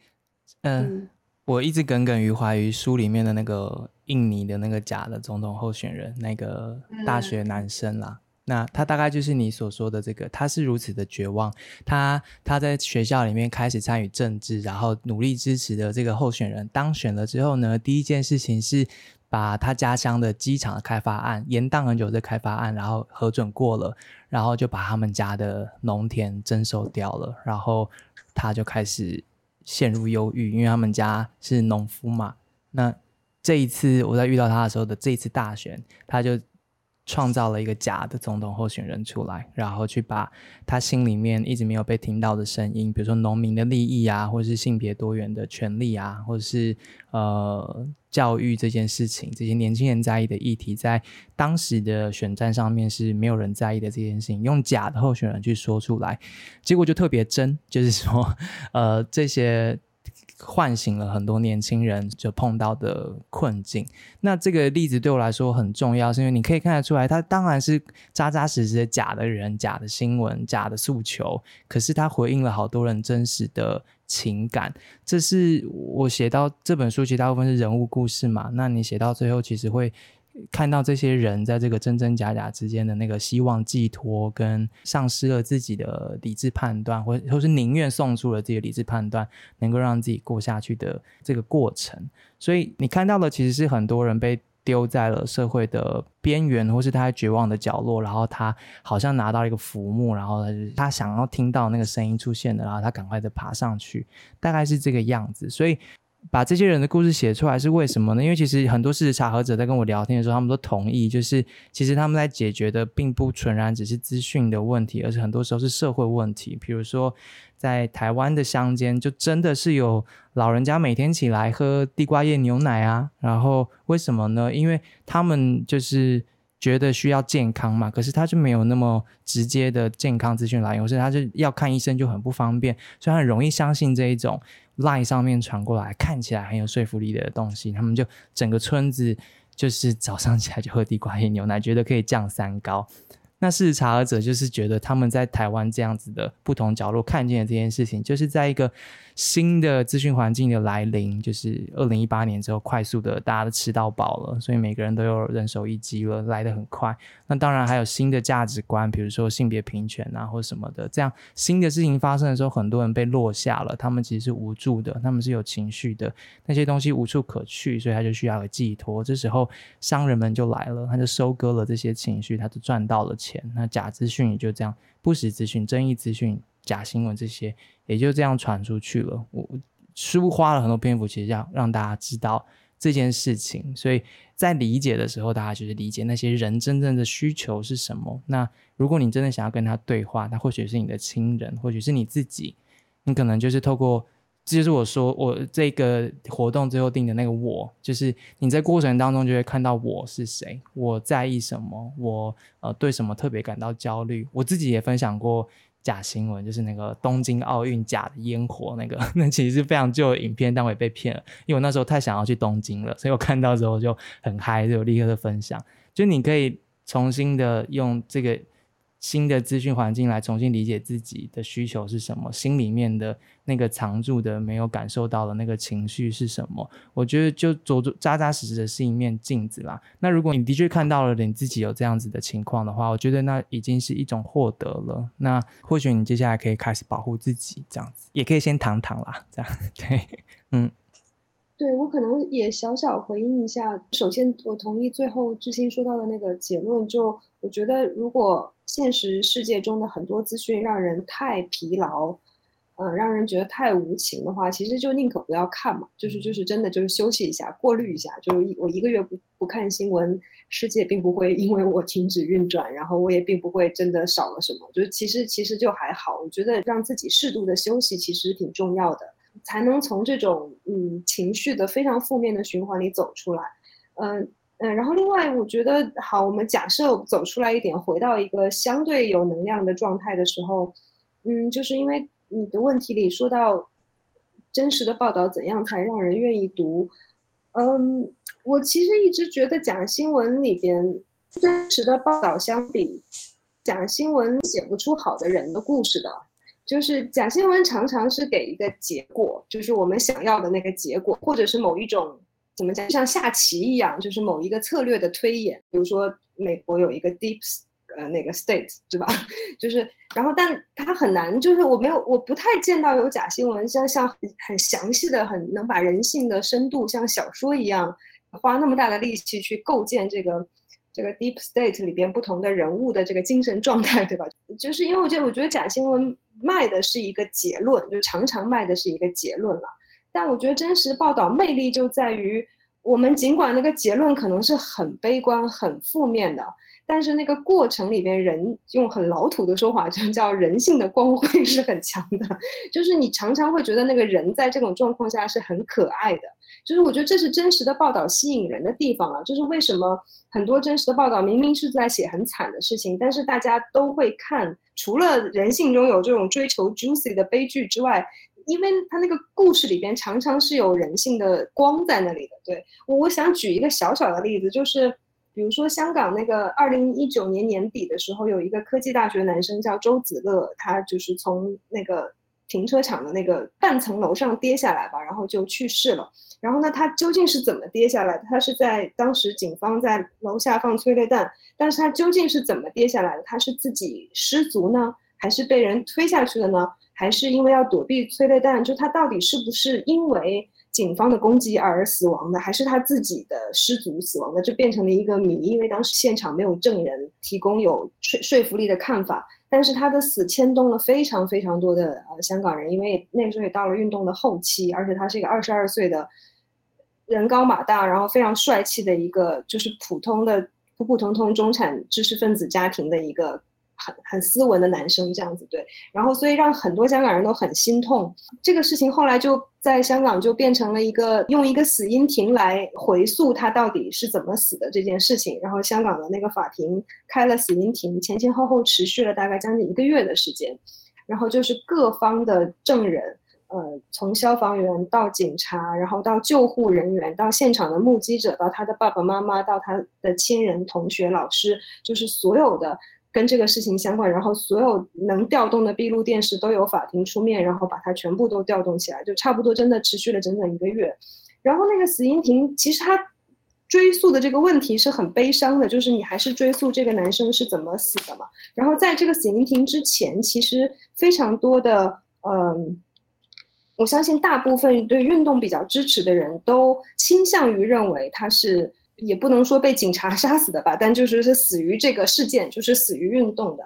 嗯，嗯。我一直耿耿于怀于书里面的那个。印尼的那个假的总统候选人，那个大学男生啦，嗯、那他大概就是你所说的这个，他是如此的绝望，他他在学校里面开始参与政治，然后努力支持的这个候选人当选了之后呢，第一件事情是把他家乡的机场的开发案延宕很久的开发案，然后核准过了，然后就把他们家的农田征收掉了，然后他就开始陷入忧郁，因为他们家是农夫嘛，那。这一次我在遇到他的时候的这一次大选，他就创造了一个假的总统候选人出来，然后去把他心里面一直没有被听到的声音，比如说农民的利益啊，或者是性别多元的权利啊，或者是呃教育这件事情，这些年轻人在意的议题，在当时的选战上面是没有人在意的这件事情，用假的候选人去说出来，结果就特别真，就是说呃这些。唤醒了很多年轻人就碰到的困境。那这个例子对我来说很重要，是因为你可以看得出来，他当然是扎扎实实的假的人、假的新闻、假的诉求，可是他回应了好多人真实的情感。这是我写到这本书，其实大部分是人物故事嘛。那你写到最后，其实会。看到这些人在这个真真假假之间的那个希望寄托，跟丧失了自己的理智判断，或或是宁愿送出了自己的理智判断，能够让自己过下去的这个过程。所以你看到的其实是很多人被丢在了社会的边缘，或是他在绝望的角落，然后他好像拿到一个浮木，然后他他想要听到那个声音出现的，然后他赶快的爬上去，大概是这个样子。所以。把这些人的故事写出来是为什么呢？因为其实很多事实查核者在跟我聊天的时候，他们都同意，就是其实他们在解决的并不纯然只是资讯的问题，而是很多时候是社会问题。比如说，在台湾的乡间，就真的是有老人家每天起来喝地瓜叶牛奶啊，然后为什么呢？因为他们就是。觉得需要健康嘛，可是他就没有那么直接的健康资讯来源，所以他就要看医生就很不方便，所以他很容易相信这一种 line 上面传过来看起来很有说服力的东西，他们就整个村子就是早上起来就喝地瓜叶牛奶，觉得可以降三高。那事实查核者就是觉得他们在台湾这样子的不同角落看见的这件事情，就是在一个新的资讯环境的来临，就是二零一八年之后，快速的大家都吃到饱了，所以每个人都有人手一机了，来得很快。那当然还有新的价值观，比如说性别平权啊，或什么的，这样新的事情发生的时候，很多人被落下了，他们其实是无助的，他们是有情绪的，那些东西无处可去，所以他就需要个寄托。这时候商人们就来了，他就收割了这些情绪，他就赚到了钱。那假资讯也就这样，不实资讯、争议资讯、假新闻这些也就这样传出去了。我书花了很多篇幅，其实要让大家知道这件事情。所以在理解的时候，大家就是理解那些人真正的需求是什么。那如果你真的想要跟他对话，他或许是你的亲人，或许是你自己，你可能就是透过。这就是我说，我这个活动最后定的那个我，就是你在过程当中就会看到我是谁，我在意什么，我呃对什么特别感到焦虑。我自己也分享过假新闻，就是那个东京奥运假的烟火，那个 那其实是非常旧的影片，但我也被骗了，因为我那时候太想要去东京了，所以我看到之后就很嗨，就立刻的分享。就你可以重新的用这个新的资讯环境来重新理解自己的需求是什么，心里面的那个藏住的没有感受到的那个情绪是什么？我觉得就做扎扎实实的是一面镜子啦。那如果你的确看到了你自己有这样子的情况的话，我觉得那已经是一种获得了。那或许你接下来可以开始保护自己，这样子也可以先躺躺啦，这样 对，嗯。对，我可能也小小回应一下。首先，我同意最后智兴说到的那个结论。就我觉得，如果现实世界中的很多资讯让人太疲劳，嗯、呃，让人觉得太无情的话，其实就宁可不要看嘛。就是就是真的就是休息一下，过滤一下。就是我一个月不不看新闻，世界并不会因为我停止运转，然后我也并不会真的少了什么。就是其实其实就还好。我觉得让自己适度的休息其实挺重要的。才能从这种嗯情绪的非常负面的循环里走出来，嗯、呃、嗯，然后另外我觉得好，我们假设走出来一点，回到一个相对有能量的状态的时候，嗯，就是因为你的问题里说到真实的报道怎样才让人愿意读，嗯，我其实一直觉得假新闻里边真实的报道相比假新闻写不出好的人的故事的。就是假新闻常常是给一个结果，就是我们想要的那个结果，或者是某一种怎么讲，像下棋一样，就是某一个策略的推演。比如说美国有一个 deep 呃那个 state，对吧？就是然后，但它很难，就是我没有，我不太见到有假新闻像像很详细的、很能把人性的深度像小说一样，花那么大的力气去构建这个。这个 deep state 里边不同的人物的这个精神状态，对吧？就是因为我觉得，我觉得假新闻卖的是一个结论，就常常卖的是一个结论了。但我觉得真实报道魅力就在于，我们尽管那个结论可能是很悲观、很负面的，但是那个过程里边，人用很老土的说法，就叫人性的光辉是很强的。就是你常常会觉得那个人在这种状况下是很可爱的。就是我觉得这是真实的报道吸引人的地方啊！就是为什么很多真实的报道明明是在写很惨的事情，但是大家都会看。除了人性中有这种追求 juicy 的悲剧之外，因为他那个故事里边常常是有人性的光在那里的。对，我，我想举一个小小的例子，就是比如说香港那个二零一九年年底的时候，有一个科技大学男生叫周子乐，他就是从那个停车场的那个半层楼上跌下来吧，然后就去世了。然后呢，他究竟是怎么跌下来？他是在当时警方在楼下放催泪弹，但是他究竟是怎么跌下来的？他是自己失足呢，还是被人推下去的呢？还是因为要躲避催泪弹？就他到底是不是因为警方的攻击而死亡的，还是他自己的失足死亡的？就变成了一个谜，因为当时现场没有证人提供有说说服力的看法。但是他的死牵动了非常非常多的呃香港人，因为那个时候也到了运动的后期，而且他是一个二十二岁的。人高马大，然后非常帅气的一个，就是普通的普普通通中产知识分子家庭的一个很很斯文的男生，这样子对。然后所以让很多香港人都很心痛。这个事情后来就在香港就变成了一个用一个死因庭来回溯他到底是怎么死的这件事情。然后香港的那个法庭开了死因庭，前前后后持续了大概将近一个月的时间。然后就是各方的证人。呃，从消防员到警察，然后到救护人员，到现场的目击者，到他的爸爸妈妈，到他的亲人、同学、老师，就是所有的跟这个事情相关，然后所有能调动的闭路电视都有法庭出面，然后把它全部都调动起来，就差不多真的持续了整整一个月。然后那个死因庭，其实他追溯的这个问题是很悲伤的，就是你还是追溯这个男生是怎么死的嘛。然后在这个死因庭之前，其实非常多的嗯。我相信大部分对运动比较支持的人都倾向于认为他是，也不能说被警察 杀死的吧，但就是是死于这个事件，就是死于运动的。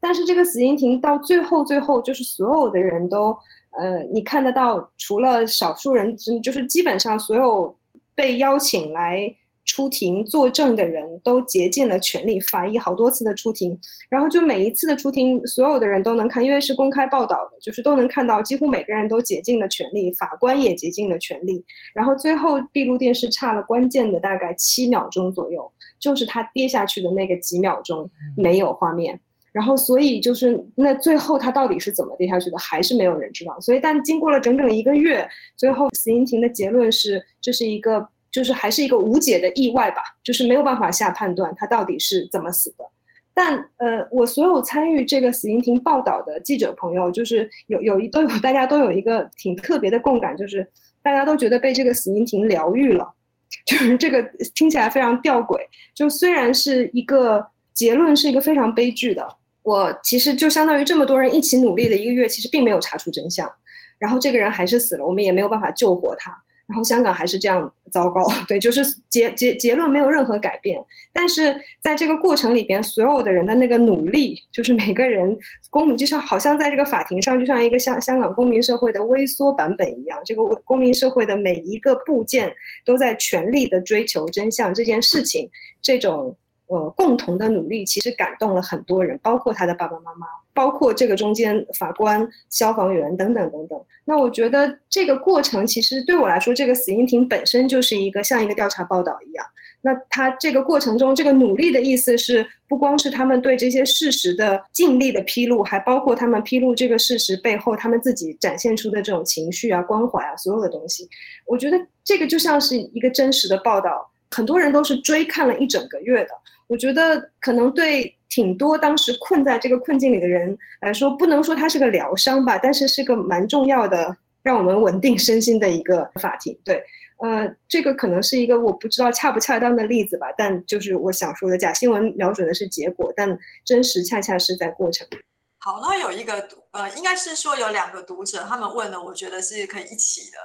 但是这个死因庭到最后，最后就是所有的人都，呃，你看得到，除了少数人，就是基本上所有被邀请来。出庭作证的人都竭尽了全力，法医好多次的出庭，然后就每一次的出庭，所有的人都能看，因为是公开报道的，就是都能看到，几乎每个人都竭尽了全力，法官也竭尽了全力，然后最后闭路电视差了关键的大概七秒钟左右，就是他跌下去的那个几秒钟没有画面，然后所以就是那最后他到底是怎么跌下去的，还是没有人知道，所以但经过了整整一个月，最后死因庭的结论是这是一个。就是还是一个无解的意外吧，就是没有办法下判断他到底是怎么死的。但呃，我所有参与这个死因庭报道的记者朋友，就是有有一都有大家都有一个挺特别的共感，就是大家都觉得被这个死因庭疗愈了，就是这个听起来非常吊诡。就虽然是一个结论是一个非常悲剧的，我其实就相当于这么多人一起努力的一个月，其实并没有查出真相，然后这个人还是死了，我们也没有办法救活他。然后香港还是这样糟糕，对，就是结结结论没有任何改变。但是在这个过程里边，所有的人的那个努力，就是每个人公民，就像好像在这个法庭上，就像一个香香港公民社会的微缩版本一样，这个公民社会的每一个部件都在全力的追求真相这件事情，这种。呃，共同的努力其实感动了很多人，包括他的爸爸妈妈，包括这个中间法官、消防员等等等等。那我觉得这个过程其实对我来说，这个死因庭本身就是一个像一个调查报道一样。那他这个过程中这个努力的意思是，不光是他们对这些事实的尽力的披露，还包括他们披露这个事实背后他们自己展现出的这种情绪啊、关怀啊，所有的东西。我觉得这个就像是一个真实的报道，很多人都是追看了一整个月的。我觉得可能对挺多当时困在这个困境里的人来说，不能说它是个疗伤吧，但是是个蛮重要的让我们稳定身心的一个法庭。对，呃，这个可能是一个我不知道恰不恰当的例子吧，但就是我想说的，假新闻瞄准的是结果，但真实恰恰是在过程。好，那有一个呃，应该是说有两个读者他们问的，我觉得是可以一起的。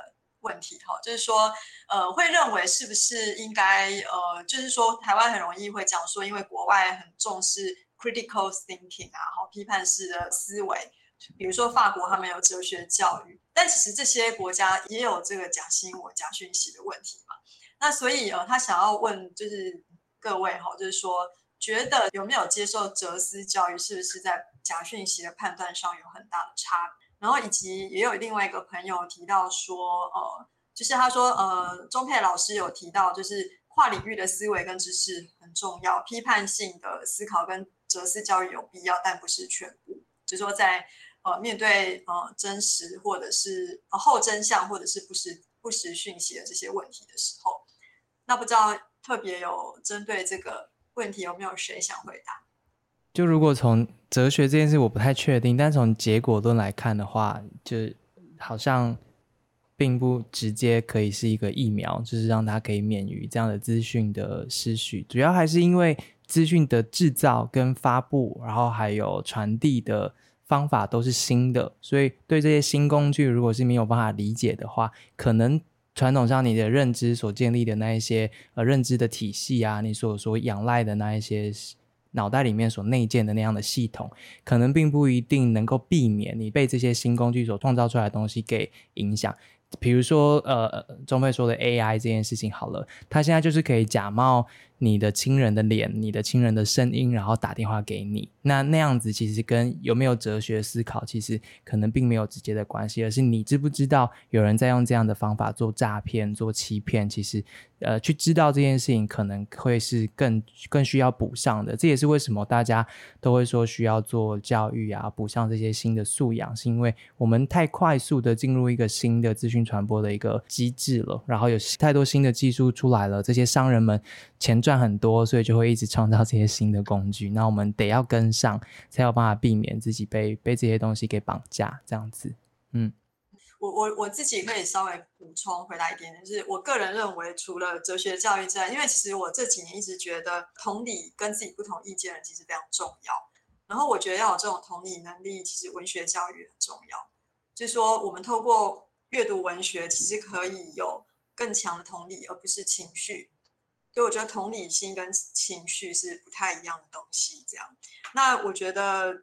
问题哈，就是说，呃，会认为是不是应该，呃，就是说，台湾很容易会讲说，因为国外很重视 critical thinking 啊，好，批判式的思维，比如说法国他们有哲学教育，但其实这些国家也有这个假新闻、假讯息的问题嘛。那所以，呃，他想要问就是各位哈，就是说，觉得有没有接受哲思教育，是不是在假讯息的判断上有很大的差别？然后以及也有另外一个朋友提到说，呃，就是他说，呃，钟佩老师有提到，就是跨领域的思维跟知识很重要，批判性的思考跟哲思教育有必要，但不是全部。就说在呃面对呃真实或者是后真相或者是不实不实讯息的这些问题的时候，那不知道特别有针对这个问题有没有谁想回答？就如果从哲学这件事，我不太确定，但从结果论来看的话，就好像并不直接可以是一个疫苗，就是让它可以免于这样的资讯的失序。主要还是因为资讯的制造跟发布，然后还有传递的方法都是新的，所以对这些新工具，如果是没有办法理解的话，可能传统上你的认知所建立的那一些呃认知的体系啊，你所所仰赖的那一些。脑袋里面所内建的那样的系统，可能并不一定能够避免你被这些新工具所创造出来的东西给影响。比如说，呃，钟佩说的 AI 这件事情好了，它现在就是可以假冒。你的亲人的脸，你的亲人的声音，然后打电话给你，那那样子其实跟有没有哲学思考，其实可能并没有直接的关系，而是你知不知道有人在用这样的方法做诈骗、做欺骗，其实呃，去知道这件事情可能会是更更需要补上的。这也是为什么大家都会说需要做教育啊，补上这些新的素养，是因为我们太快速的进入一个新的资讯传播的一个机制了，然后有太多新的技术出来了，这些商人们前赚很多，所以就会一直创造这些新的工具。那我们得要跟上，才有办法避免自己被被这些东西给绑架。这样子，嗯，我我我自己可以稍微补充回来一点，就是我个人认为，除了哲学教育之外，因为其实我这几年一直觉得同理跟自己不同意见的其实非常重要。然后我觉得要有这种同理能力，其实文学教育很重要。就是说，我们透过阅读文学，其实可以有更强的同理，而不是情绪。所以我觉得同理心跟情绪是不太一样的东西。这样，那我觉得，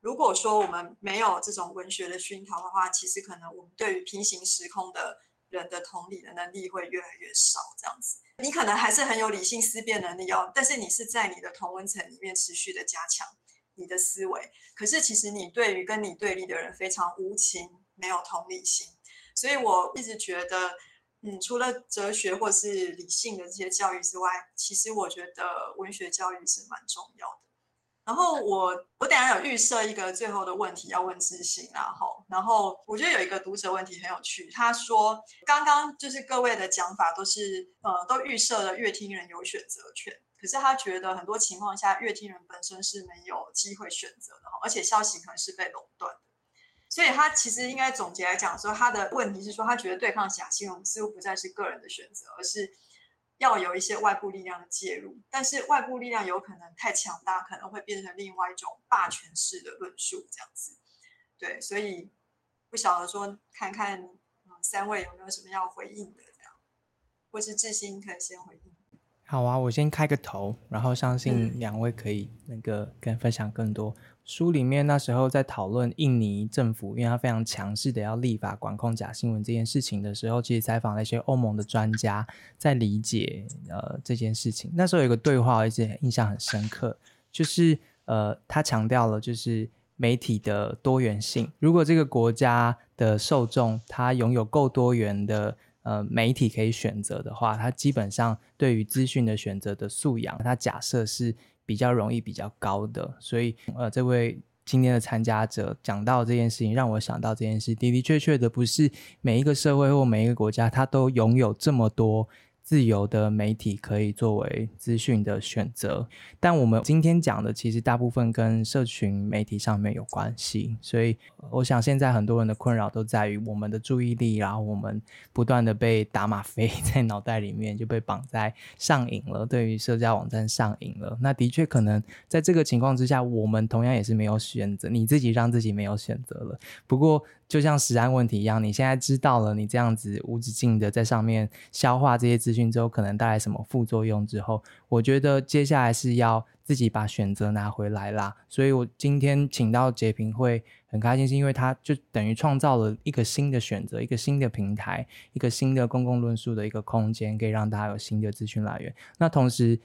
如果说我们没有这种文学的熏陶的话，其实可能我们对于平行时空的人的同理的能力会越来越少。这样子，你可能还是很有理性思辨能力哦，但是你是在你的同温层里面持续的加强你的思维。可是其实你对于跟你对立的人非常无情，没有同理心。所以我一直觉得。嗯，除了哲学或是理性的这些教育之外，其实我觉得文学教育是蛮重要的。然后我我等下有预设一个最后的问题要问自信，然后然后我觉得有一个读者问题很有趣，他说刚刚就是各位的讲法都是呃都预设了乐听人有选择权，可是他觉得很多情况下乐听人本身是没有机会选择的，而且消息可能是被垄断，所以他其实应该总结来讲说，他的问题是说他觉得对抗假新闻似乎不再是个人的选择，而是。要有一些外部力量的介入，但是外部力量有可能太强大，可能会变成另外一种霸权式的论述，这样子。对，所以不晓得说，看看、嗯、三位有没有什么要回应的，这样，或是智兴可以先回应。好啊，我先开个头，然后相信两位可以那个跟分享更多。嗯书里面那时候在讨论印尼政府，因为他非常强势的要立法管控假新闻这件事情的时候，其实采访了一些欧盟的专家，在理解呃这件事情。那时候有一个对话，而且印象很深刻，就是呃他强调了就是媒体的多元性。如果这个国家的受众他拥有够多元的呃媒体可以选择的话，它基本上对于资讯的选择的素养，它假设是。比较容易、比较高的，所以呃，这位今天的参加者讲到这件事情，让我想到这件事的的确确的，不是每一个社会或每一个国家，它都拥有这么多。自由的媒体可以作为资讯的选择，但我们今天讲的其实大部分跟社群媒体上面有关系，所以我想现在很多人的困扰都在于我们的注意力，然后我们不断的被打吗啡 在脑袋里面就被绑在上瘾了，对于社交网站上瘾了。那的确可能在这个情况之下，我们同样也是没有选择，你自己让自己没有选择了。不过，就像食安问题一样，你现在知道了，你这样子无止境的在上面消化这些资讯之后，可能带来什么副作用之后，我觉得接下来是要自己把选择拿回来啦。所以我今天请到洁平会很开心，是因为他就等于创造了一个新的选择，一个新的平台，一个新的公共论述的一个空间，可以让大家有新的资讯来源。那同时，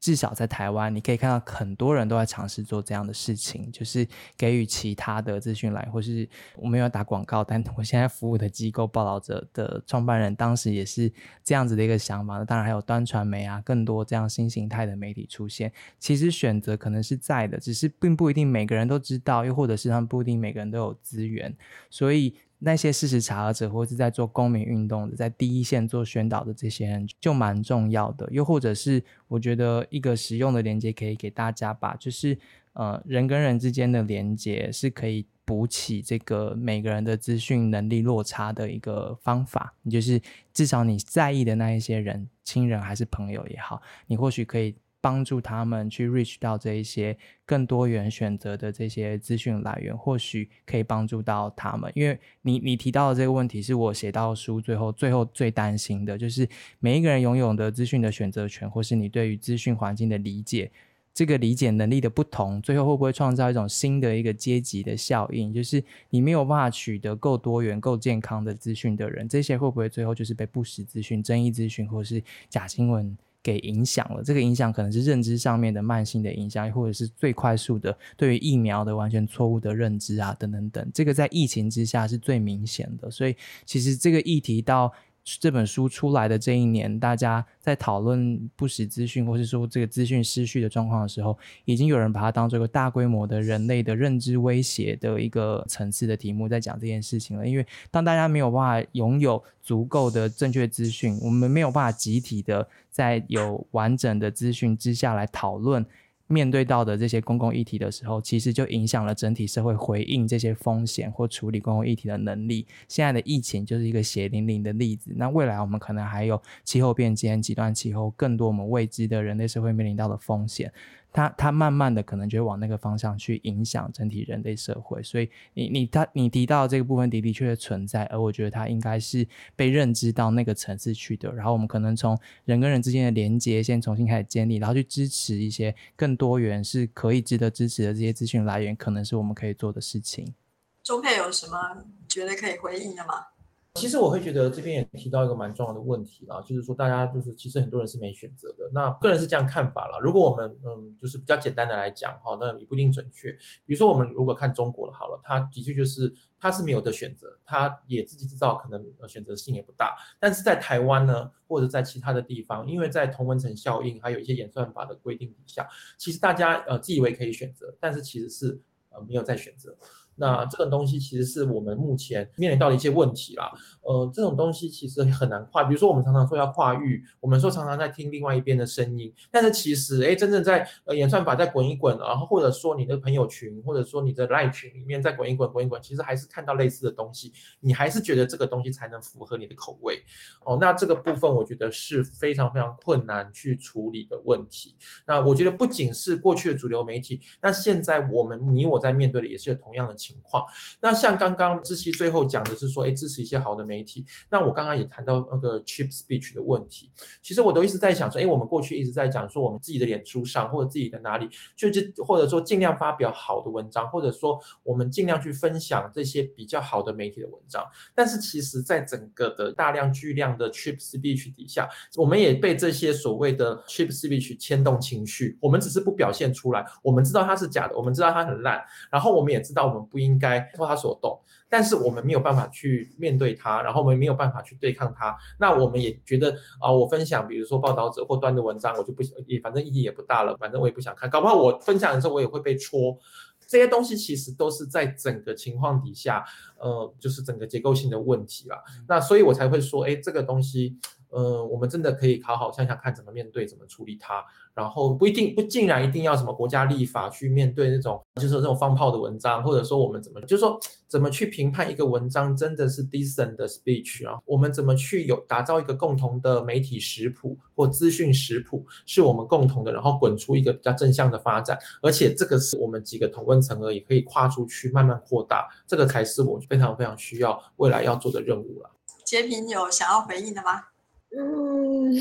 至少在台湾，你可以看到很多人都在尝试做这样的事情，就是给予其他的资讯来，或是我没有打广告，但我现在服务的机构报道者的创办人当时也是这样子的一个想法。当然还有端传媒啊，更多这样新形态的媒体出现。其实选择可能是在的，只是并不一定每个人都知道，又或者是他们不一定每个人都有资源，所以。那些事实查核者，或是在做公民运动的，在第一线做宣导的这些人，就蛮重要的。又或者是，我觉得一个实用的连接可以给大家吧，就是呃，人跟人之间的连接是可以补起这个每个人的资讯能力落差的一个方法。你就是至少你在意的那一些人，亲人还是朋友也好，你或许可以。帮助他们去 reach 到这一些更多元选择的这些资讯来源，或许可以帮助到他们。因为你你提到的这个问题，是我写到书最后最后最担心的，就是每一个人拥有的资讯的选择权，或是你对于资讯环境的理解，这个理解能力的不同，最后会不会创造一种新的一个阶级的效应？就是你没有办法取得够多元、够健康的资讯的人，这些会不会最后就是被不实资讯、争议资讯，或是假新闻？给影响了，这个影响可能是认知上面的慢性的影响，或者是最快速的对于疫苗的完全错误的认知啊，等等等，这个在疫情之下是最明显的。所以其实这个议题到。这本书出来的这一年，大家在讨论不实资讯，或是说这个资讯失序的状况的时候，已经有人把它当做一个大规模的人类的认知威胁的一个层次的题目在讲这件事情了。因为当大家没有办法拥有足够的正确资讯，我们没有办法集体的在有完整的资讯之下来讨论。面对到的这些公共议题的时候，其实就影响了整体社会回应这些风险或处理公共议题的能力。现在的疫情就是一个血淋淋的例子。那未来我们可能还有气候变迁、极端气候，更多我们未知的人类社会面临到的风险。它它慢慢的可能就会往那个方向去影响整体人类社会，所以你你他你提到这个部分的的确确存在，而我觉得它应该是被认知到那个层次去的，然后我们可能从人跟人之间的连接先重新开始建立，然后去支持一些更多元是可以值得支持的这些资讯来源，可能是我们可以做的事情。中佩有什么觉得可以回应的吗？其实我会觉得这边也提到一个蛮重要的问题啦，就是说大家就是其实很多人是没选择的。那个人是这样看法啦。如果我们嗯就是比较简单的来讲哈，那也不一定准确。比如说我们如果看中国了好了，它的确就是它是没有的选择，它也自己知道可能选择性也不大。但是在台湾呢，或者在其他的地方，因为在同温层效应还有一些演算法的规定底下，其实大家呃自以为可以选择，但是其实是呃没有在选择。那这个东西其实是我们目前面临到的一些问题啦。呃，这种东西其实很难跨。比如说，我们常常说要跨域，我们说常常在听另外一边的声音，但是其实，哎，真正在呃演算法再滚一滚，然后或者说你的朋友群，或者说你的 LINE 群里面再滚一滚，滚一滚，其实还是看到类似的东西，你还是觉得这个东西才能符合你的口味。哦，那这个部分我觉得是非常非常困难去处理的问题。那我觉得不仅是过去的主流媒体，那现在我们你我在面对的也是有同样的情情况，那像刚刚志祺最后讲的是说，哎，支持一些好的媒体。那我刚刚也谈到那个 cheap speech 的问题，其实我都一直在想说，哎，我们过去一直在讲说，我们自己的脸书上或者自己的哪里，就是或者说尽量发表好的文章，或者说我们尽量去分享这些比较好的媒体的文章。但是其实，在整个的大量巨量的 cheap speech 底下，我们也被这些所谓的 cheap speech 牵动情绪，我们只是不表现出来，我们知道它是假的，我们知道它很烂，然后我们也知道我们不应该托它所动。但是我们没有办法去面对它，然后我们没有办法去对抗它。那我们也觉得啊、呃，我分享，比如说报道者或端的文章，我就不也反正意义也不大了，反正我也不想看。搞不好我分享的时候，我也会被戳。这些东西其实都是在整个情况底下，呃，就是整个结构性的问题啦。那所以我才会说，哎，这个东西。呃，我们真的可以好好想想看怎么面对，怎么处理它，然后不一定不竟然一定要什么国家立法去面对那种就是这种放炮的文章，或者说我们怎么就是说怎么去评判一个文章真的是 decent 的 speech 啊？我们怎么去有打造一个共同的媒体食谱或资讯食谱，是我们共同的，然后滚出一个比较正向的发展，而且这个是我们几个同温层而已，可以跨出去慢慢扩大，这个才是我非常非常需要未来要做的任务了。洁平有想要回应的吗？嗯，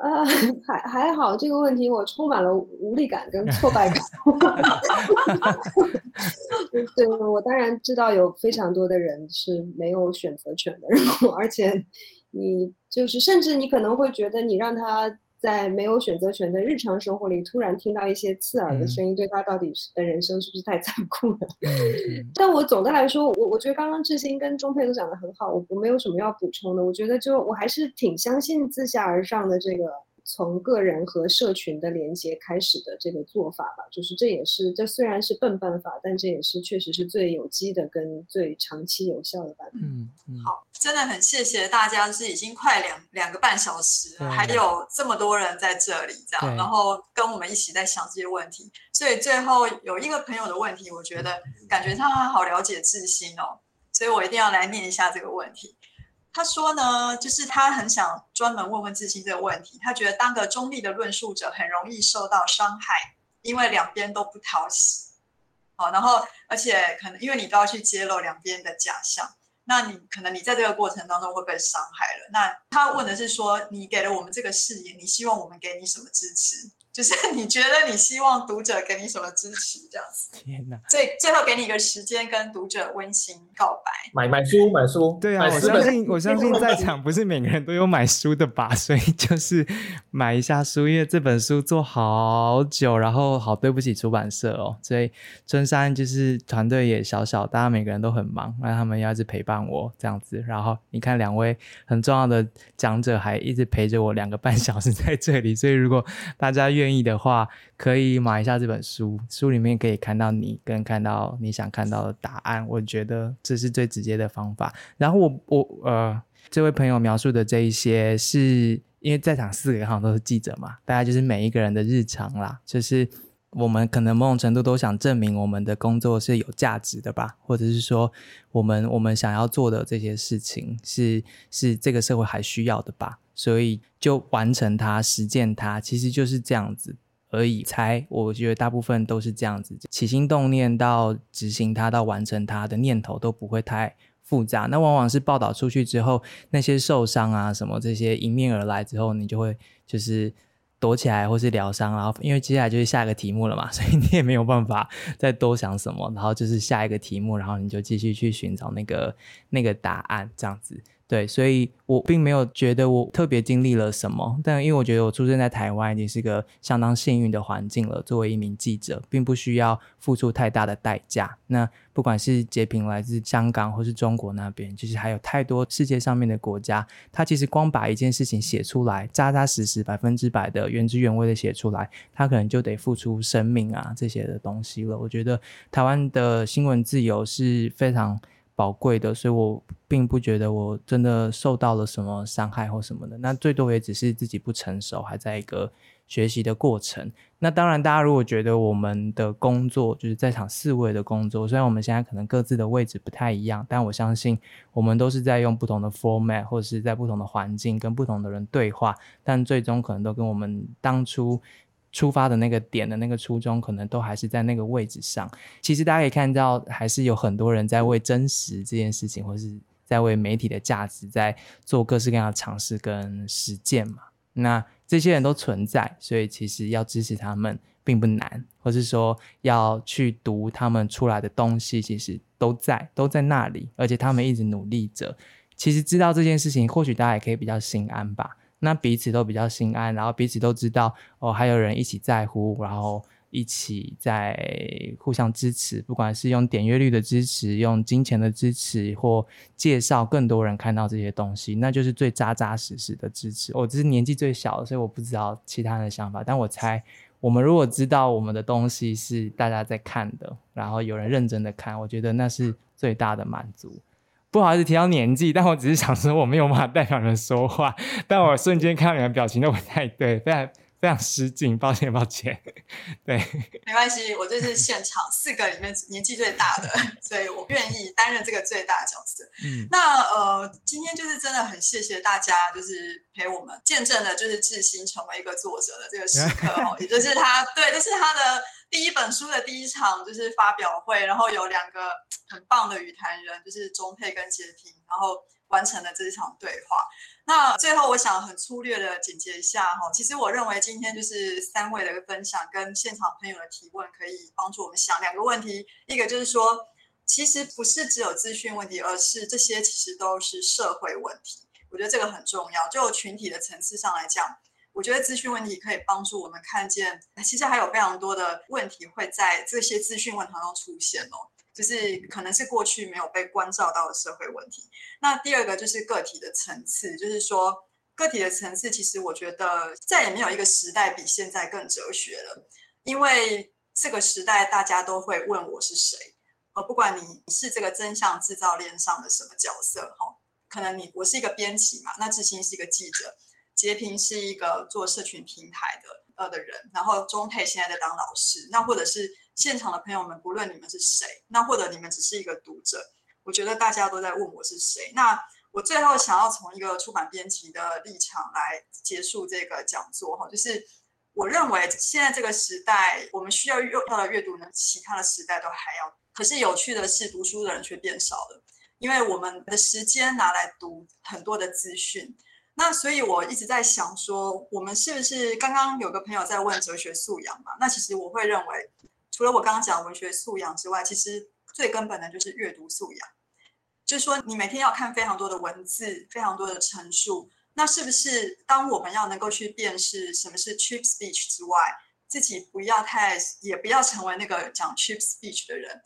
呃，还还好，这个问题我充满了无力感跟挫败感。对，我当然知道有非常多的人是没有选择权的，然后而且你就是甚至你可能会觉得你让他。在没有选择权的日常生活里，突然听到一些刺耳的声音，嗯、对他到底的人生是不是太残酷了？嗯、但我总的来说，我我觉得刚刚志新跟钟佩都讲得很好，我我没有什么要补充的。我觉得就我还是挺相信自下而上的这个。从个人和社群的连接开始的这个做法吧，就是这也是这虽然是笨办法，但这也是确实是最有机的跟最长期有效的办法。嗯，嗯好，真的很谢谢大家，是已经快两两个半小时了，还有这么多人在这里，这样，然后跟我们一起在想这些问题。所以最后有一个朋友的问题，我觉得感觉他好了解志新哦，所以我一定要来念一下这个问题。他说呢，就是他很想专门问问志新这个问题。他觉得当个中立的论述者很容易受到伤害，因为两边都不讨喜。好，然后而且可能因为你都要去揭露两边的假象，那你可能你在这个过程当中会被伤害了。那他问的是说，你给了我们这个视野，你希望我们给你什么支持？就是 你觉得你希望读者给你什么支持这样子？天哪！所以最后给你一个时间跟读者温馨告白。买买书，买书。对啊，我相信我相信在场不是每个人都有买书的吧？所以就是买一下书，因为这本书做好久，然后好对不起出版社哦。所以春山就是团队也小小，大家每个人都很忙，那他们要一直陪伴我这样子。然后你看两位很重要的讲者还一直陪着我两个半小时在这里，所以如果大家愿愿意的话，可以买一下这本书，书里面可以看到你跟看到你想看到的答案。我觉得这是最直接的方法。然后我我呃，这位朋友描述的这一些，是因为在场四个好像都是记者嘛，大家就是每一个人的日常啦，就是我们可能某种程度都想证明我们的工作是有价值的吧，或者是说我们我们想要做的这些事情是是这个社会还需要的吧。所以就完成它，实践它，其实就是这样子而已。才我觉得大部分都是这样子，起心动念到执行它到完成它的念头都不会太复杂。那往往是报道出去之后，那些受伤啊什么这些迎面而来之后，你就会就是。躲起来或是疗伤，然后因为接下来就是下一个题目了嘛，所以你也没有办法再多想什么，然后就是下一个题目，然后你就继续去寻找那个那个答案，这样子。对，所以我并没有觉得我特别经历了什么，但因为我觉得我出生在台湾已经是个相当幸运的环境了。作为一名记者，并不需要付出太大的代价。那不管是截屏来自香港或是中国那边，其实还有太多世界上面的国家，他其实光把一件事情写出来，扎扎实实、百分之百的原汁原味的写出来，他可能就得付出生命啊这些的东西了。我觉得台湾的新闻自由是非常宝贵的，所以我并不觉得我真的受到了什么伤害或什么的。那最多也只是自己不成熟，还在一个学习的过程。那当然，大家如果觉得我们的工作就是在场四位的工作，虽然我们现在可能各自的位置不太一样，但我相信我们都是在用不同的 format，或者是在不同的环境跟不同的人对话，但最终可能都跟我们当初。出发的那个点的那个初衷，可能都还是在那个位置上。其实大家可以看到，还是有很多人在为真实这件事情，或是在为媒体的价值，在做各式各样的尝试跟实践嘛。那这些人都存在，所以其实要支持他们并不难，或是说要去读他们出来的东西，其实都在都在那里，而且他们一直努力着。其实知道这件事情，或许大家也可以比较心安吧。那彼此都比较心安，然后彼此都知道哦，还有人一起在乎，然后一起在互相支持，不管是用点阅率的支持，用金钱的支持，或介绍更多人看到这些东西，那就是最扎扎实实的支持。我、只是年纪最小的，所以我不知道其他人的想法，但我猜，我们如果知道我们的东西是大家在看的，然后有人认真的看，我觉得那是最大的满足。不好意思提到年纪，但我只是想说我没有办法代表人说话，但我瞬间看到你们表情都不太对，非常非常失敬，抱歉抱歉。对，没关系，我就是现场四个里面年纪最大的，所以我愿意担任这个最大的角色。嗯，那呃，今天就是真的很谢谢大家，就是陪我们见证了就是志新成为一个作者的这个时刻 哦，也就是他对，这、就是他的。第一本书的第一场就是发表会，然后有两个很棒的语谈人，就是中佩跟截屏，然后完成了这一场对话。那最后我想很粗略的总结一下哈，其实我认为今天就是三位的一个分享跟现场朋友的提问，可以帮助我们想两个问题。一个就是说，其实不是只有资讯问题，而是这些其实都是社会问题。我觉得这个很重要，就群体的层次上来讲。我觉得资讯问题可以帮助我们看见，其实还有非常多的问题会在这些资讯问题当中出现哦，就是可能是过去没有被关照到的社会问题。那第二个就是个体的层次，就是说个体的层次，其实我觉得再也没有一个时代比现在更哲学了，因为这个时代大家都会问我是谁，而不管你是这个真相制造链上的什么角色哈，可能你我是一个编辑嘛，那志新是一个记者。截屏是一个做社群平台的呃的人，然后中佩现在在当老师，那或者是现场的朋友们，不论你们是谁，那或者你们只是一个读者，我觉得大家都在问我是谁。那我最后想要从一个出版编辑的立场来结束这个讲座哈，就是我认为现在这个时代，我们需要用到的阅读呢，其他的时代都还要。可是有趣的是，读书的人却变少了，因为我们的时间拿来读很多的资讯。那所以我一直在想说，我们是不是刚刚有个朋友在问哲学素养嘛？那其实我会认为，除了我刚刚讲文学素养之外，其实最根本的就是阅读素养。就是说，你每天要看非常多的文字，非常多的陈述。那是不是当我们要能够去辨识什么是 cheap speech 之外，自己不要太，也不要成为那个讲 cheap speech 的人，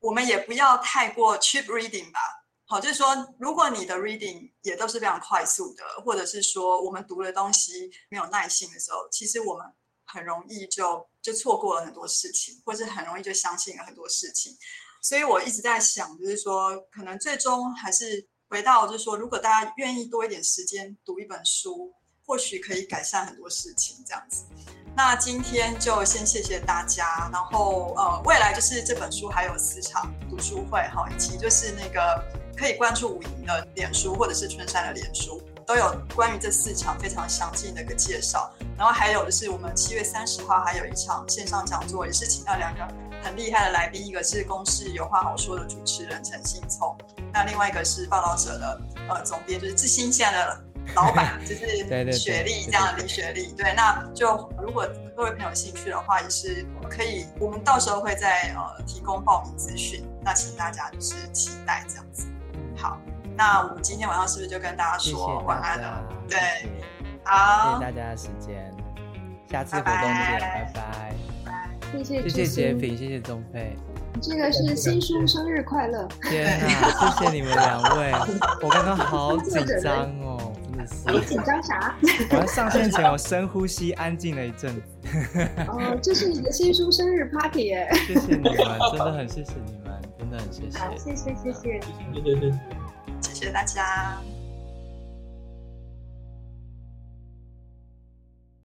我们也不要太过 cheap reading 吧？好，就是说，如果你的 reading 也都是非常快速的，或者是说我们读的东西没有耐性的时候，其实我们很容易就就错过了很多事情，或者很容易就相信了很多事情。所以我一直在想，就是说，可能最终还是回到，就是说，如果大家愿意多一点时间读一本书，或许可以改善很多事情，这样子。那今天就先谢谢大家，然后呃，未来就是这本书还有四场读书会哈，以及就是那个。可以关注武营的脸书，或者是春山的脸书，都有关于这四场非常详尽的一个介绍。然后还有的是，我们七月三十号还有一场线上讲座，也是请到两个很厉害的来宾，一个是公视有话好说的主持人陈信聪，那另外一个是报道者的呃总编，就是志新现在的老板 就是雪莉这样的李雪莉。对，那就如果各位朋友有兴趣的话，也是可以，我们到时候会再呃提供报名资讯，那请大家就是期待这样子。好，那我们今天晚上是不是就跟大家说晚安了？对，好，谢谢大家的时间，下次活动见，拜拜。谢谢谢谢杰平，谢谢钟佩。这个是新书生日快乐！天哪，谢谢你们两位，我刚刚好紧张哦，真的是。你紧张啥？我要上线前，我深呼吸，安静了一阵子。哦，这是你的新书生日 party 耶！谢谢你们，真的很谢谢你们，真的很谢谢。好，谢谢谢谢，谢谢谢谢，谢谢大家。